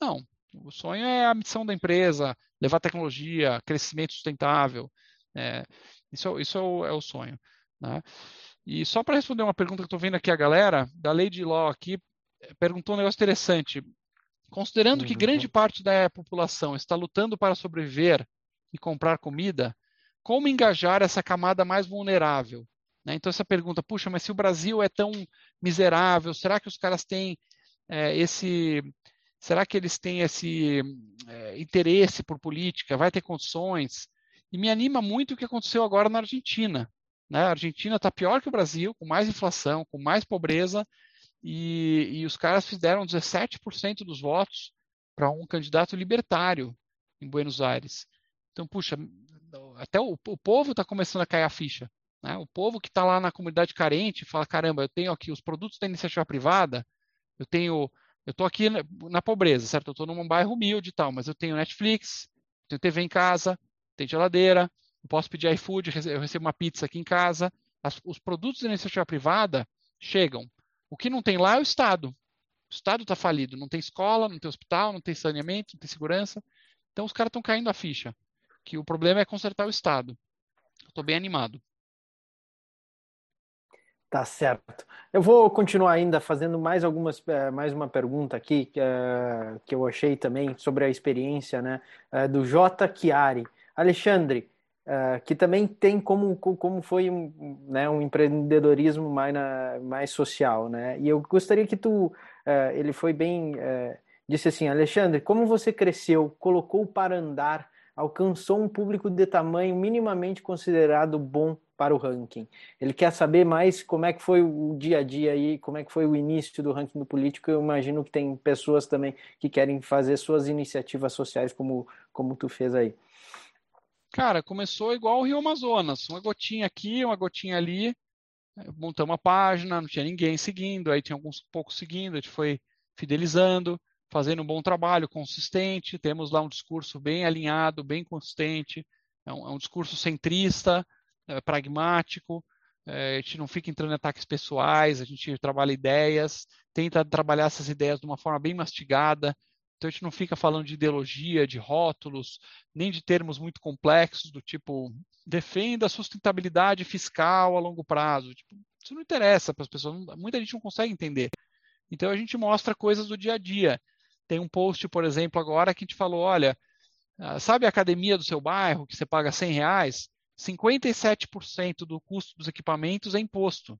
[SPEAKER 3] Não, o sonho é a missão da empresa, levar tecnologia, crescimento sustentável. É, isso, isso é, o, é o sonho. Né? E só para responder uma pergunta que estou vendo aqui a galera, da Lady Law aqui, perguntou um negócio interessante. Considerando que grande uhum. parte da população está lutando para sobreviver e comprar comida, como engajar essa camada mais vulnerável? Né? Então, essa pergunta, puxa, mas se o Brasil é tão miserável, será que os caras têm é, esse Será que eles têm esse é, interesse por política? Vai ter condições? E me anima muito o que aconteceu agora na Argentina. Né? A Argentina está pior que o Brasil, com mais inflação, com mais pobreza, e, e os caras fizeram 17% dos votos para um candidato libertário em Buenos Aires. Então, puxa, até o, o povo está começando a cair a ficha. Né? O povo que está lá na comunidade carente fala: caramba, eu tenho aqui os produtos da iniciativa privada, eu tenho eu estou aqui na, pobreza, certo? Eu estou num bairro humilde e tal, mas eu tenho Netflix, tenho TV em casa, tenho geladeira, eu posso pedir iFood, eu recebo uma pizza aqui em casa. As, os produtos da iniciativa privada chegam. O que não tem lá é o Estado. O Estado está falido. Não tem escola, não tem hospital, não tem saneamento, não tem segurança. Então os caras estão caindo a ficha. Que o problema é consertar o Estado. Estou bem animado.
[SPEAKER 2] Tá certo. Eu vou continuar ainda fazendo mais algumas, eh, mais uma pergunta aqui que, uh, que eu achei também sobre a experiência, né, uh, do J. Chiari. Alexandre, que também tem como, como foi um, né, um empreendedorismo mais, na, mais social, né? E eu gostaria que tu, ele foi bem, disse assim, Alexandre, como você cresceu, colocou para andar, alcançou um público de tamanho minimamente considerado bom para o ranking. Ele quer saber mais como é que foi o dia a dia aí, como é que foi o início do ranking do político. Eu imagino que tem pessoas também que querem fazer suas iniciativas sociais como, como tu fez aí.
[SPEAKER 3] Cara, começou igual o Rio Amazonas, uma gotinha aqui, uma gotinha ali, montamos uma página, não tinha ninguém seguindo, aí tinha alguns poucos seguindo, a gente foi fidelizando, fazendo um bom trabalho, consistente, temos lá um discurso bem alinhado, bem consistente, é um, é um discurso centrista, é, pragmático, é, a gente não fica entrando em ataques pessoais, a gente trabalha ideias, tenta trabalhar essas ideias de uma forma bem mastigada, então a gente não fica falando de ideologia, de rótulos, nem de termos muito complexos do tipo defenda a sustentabilidade fiscal a longo prazo. Tipo, isso não interessa para as pessoas, muita gente não consegue entender. Então a gente mostra coisas do dia a dia. Tem um post, por exemplo, agora que gente falou, olha, ah, sabe a academia do seu bairro que você paga 100 reais? 57% do custo dos equipamentos é imposto.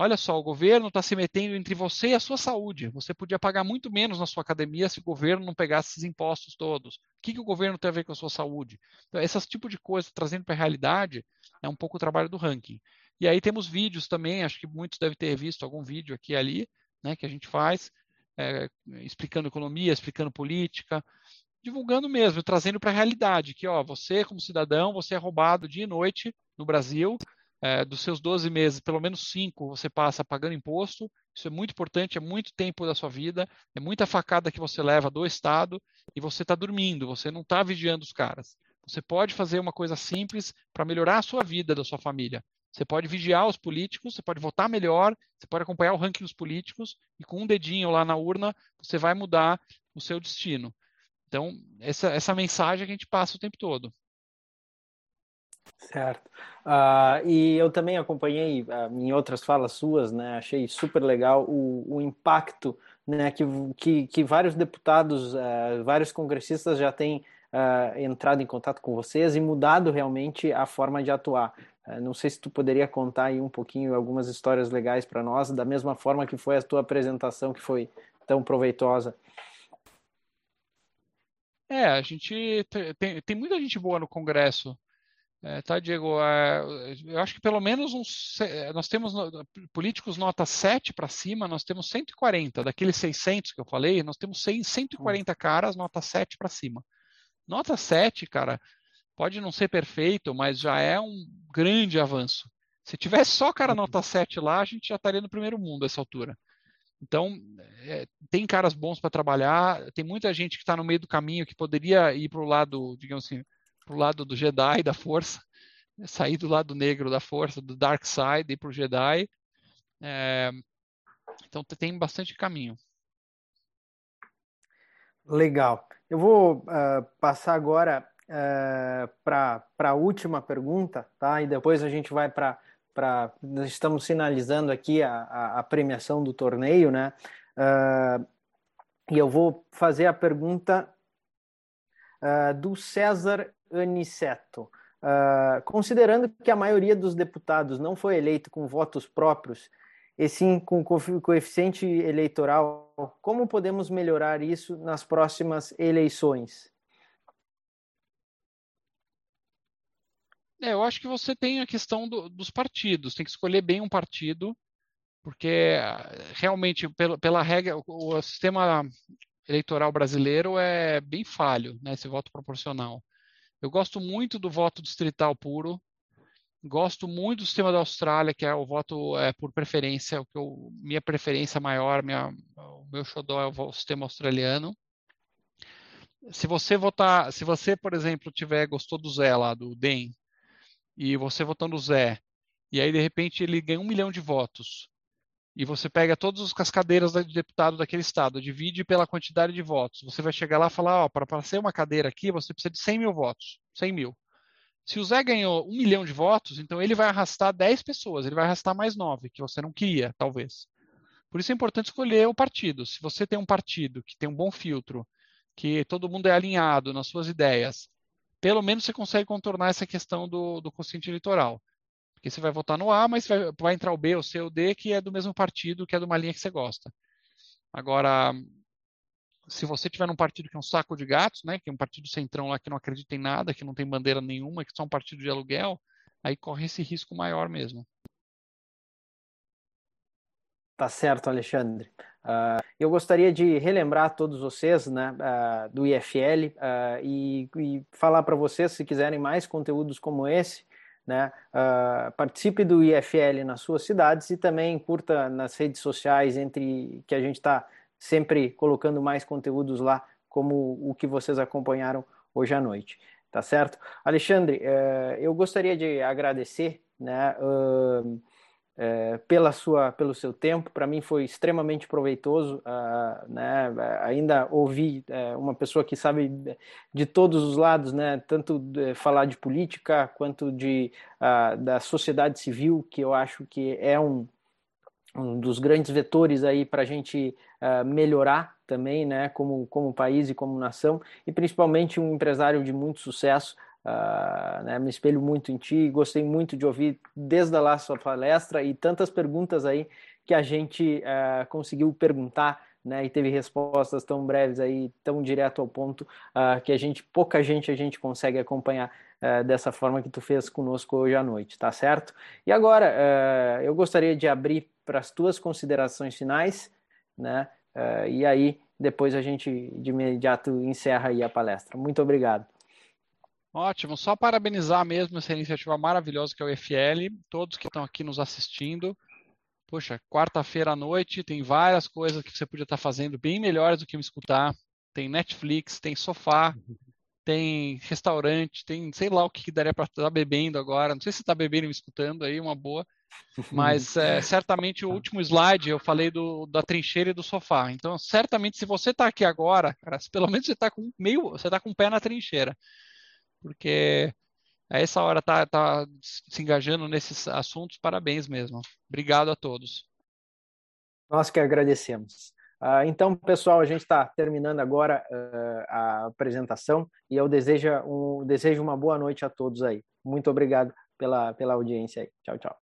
[SPEAKER 3] Olha só, o governo está se metendo entre você e a sua saúde. Você podia pagar muito menos na sua academia se o governo não pegasse esses impostos todos. O que, que o governo tem a ver com a sua saúde? Então, esse tipo de coisa, trazendo para a realidade, é um pouco o trabalho do ranking. E aí temos vídeos também, acho que muitos devem ter visto algum vídeo aqui e ali, né, que a gente faz, é, explicando economia, explicando política, divulgando mesmo, trazendo para a realidade, que ó, você como cidadão, você é roubado dia e noite no Brasil, é, dos seus 12 meses, pelo menos 5 você passa pagando imposto. Isso é muito importante, é muito tempo da sua vida, é muita facada que você leva do Estado e você está dormindo, você não está vigiando os caras. Você pode fazer uma coisa simples para melhorar a sua vida, da sua família. Você pode vigiar os políticos, você pode votar melhor, você pode acompanhar o ranking dos políticos e com um dedinho lá na urna você vai mudar o seu destino. Então, essa, essa mensagem que a gente passa o tempo todo.
[SPEAKER 2] Certo. Uh, e eu também acompanhei uh, em outras falas suas, né? Achei super legal o, o impacto né, que, que, que vários deputados, uh, vários congressistas já têm entrado em contato com vocês e mudado realmente a forma de atuar. Não sei se tu poderia contar aí um pouquinho algumas histórias legais para nós, da mesma forma que foi a tua apresentação, que foi tão proveitosa.
[SPEAKER 3] É, a gente tem, tem muita gente boa no Congresso. É, tá, Diego? É, eu acho que pelo menos uns, nós temos políticos nota 7 para cima, nós temos 140. Daqueles 600 que eu falei, nós temos 140 caras nota 7 para cima. Nota 7, cara, pode não ser perfeito, mas já é um grande avanço. Se tivesse só cara uhum. nota 7 lá, a gente já estaria no primeiro mundo a essa altura. Então, é, tem caras bons para trabalhar, tem muita gente que está no meio do caminho que poderia ir para o lado, digamos assim, para o lado do Jedi, da Força, *laughs* sair do lado negro da Força, do Dark Side, e para o Jedi. É, então tem bastante caminho.
[SPEAKER 2] Legal. Eu vou uh, passar agora uh, para a última pergunta, tá? E depois a gente vai para para estamos finalizando aqui a, a, a, premiação do torneio, né? Uh, e eu vou fazer a pergunta uh, do César Aniceto. Uh, considerando que a maioria dos deputados não foi eleito com votos próprios, e sim com coeficiente eleitoral, como podemos melhorar isso nas próximas eleições?
[SPEAKER 3] É, eu acho que você tem a questão do, dos partidos, tem que escolher bem um partido, porque realmente, pela, pela regra, o, o sistema eleitoral brasileiro é bem falho, né, esse voto proporcional. Eu gosto muito do voto distrital puro. Gosto muito do sistema da Austrália, que é o voto é, por preferência, o que eu, minha preferência maior, minha, o meu xodó é o sistema australiano. Se você votar, se você, por exemplo, tiver gostou do Zé lá, do DEM, e você votando o Zé, e aí de repente ele ganha um milhão de votos, e você pega todas as cascadeiras de deputado daquele estado, divide pela quantidade de votos. Você vai chegar lá e falar, ó, para ser uma cadeira aqui, você precisa de 100 mil votos. 100 mil. Se o Zé ganhou um milhão de votos, então ele vai arrastar 10 pessoas, ele vai arrastar mais 9, que você não queria, talvez. Por isso é importante escolher o partido. Se você tem um partido que tem um bom filtro, que todo mundo é alinhado nas suas ideias, pelo menos você consegue contornar essa questão do, do eleitoral. Porque você vai votar no A, mas vai, vai entrar o B, o C, o D, que é do mesmo partido, que é de uma linha que você gosta. Agora, se você tiver num partido que é um saco de gatos, né, que é um partido centrão lá que não acredita em nada, que não tem bandeira nenhuma, que é só um partido de aluguel, aí corre esse risco maior mesmo.
[SPEAKER 2] Tá certo, Alexandre. Uh, eu gostaria de relembrar a todos vocês né, uh, do IFL uh, e, e, falar para vocês, se quiserem mais conteúdos como esse, né? Participe do IFL nas suas cidades e também curta nas redes sociais entre que a gente está sempre colocando mais conteúdos lá, como o que vocês acompanharam hoje à noite. Tá certo? Alexandre, eh, eu gostaria de agradecer né, é, pela sua, pelo seu tempo. Para mim foi extremamente proveitoso. Uh, né? Ainda ouvi uh, uma pessoa que sabe de todos os lados, né? tanto de falar de política quanto de, uh, da sociedade civil, que eu acho que é um, um dos grandes vetores aí para a gente melhorar também, né? como, como país e como nação, e principalmente um empresário de muito sucesso. Uh, né, me espelho muito em ti, gostei muito de ouvir desde a sua palestra e tantas perguntas aí que a gente uh, conseguiu perguntar né, e teve respostas tão breves aí, tão direto ao ponto uh, que a gente, pouca gente a gente consegue acompanhar dessa forma que tu fez conosco hoje à noite, tá certo? E agora eu gostaria de abrir para as tuas considerações finais, né? e aí depois a gente de imediato encerra aí a palestra. Muito obrigado.
[SPEAKER 3] Ótimo, só parabenizar mesmo essa iniciativa maravilhosa que é o FL, todos que estão aqui nos assistindo. Poxa, quarta-feira à noite tem várias coisas que você podia estar fazendo bem melhores do que me escutar. Tem Netflix, tem sofá, tem restaurante, tem sei lá o que daria para estar bebendo agora. Não sei se está bebendo e me escutando aí, uma boa. Mas é, *laughs* certamente o último slide eu falei do, da trincheira e do sofá. Então, certamente, se você está aqui agora, cara, pelo menos você está com meio, você está com o pé na trincheira porque a essa hora tá, tá se engajando nesses assuntos, parabéns mesmo. Obrigado a todos.
[SPEAKER 2] Nós que agradecemos. Uh, então, pessoal, a gente está terminando agora uh, a apresentação e eu desejo, um, desejo uma boa noite a todos aí. Muito obrigado pela, pela audiência aí. Tchau, tchau.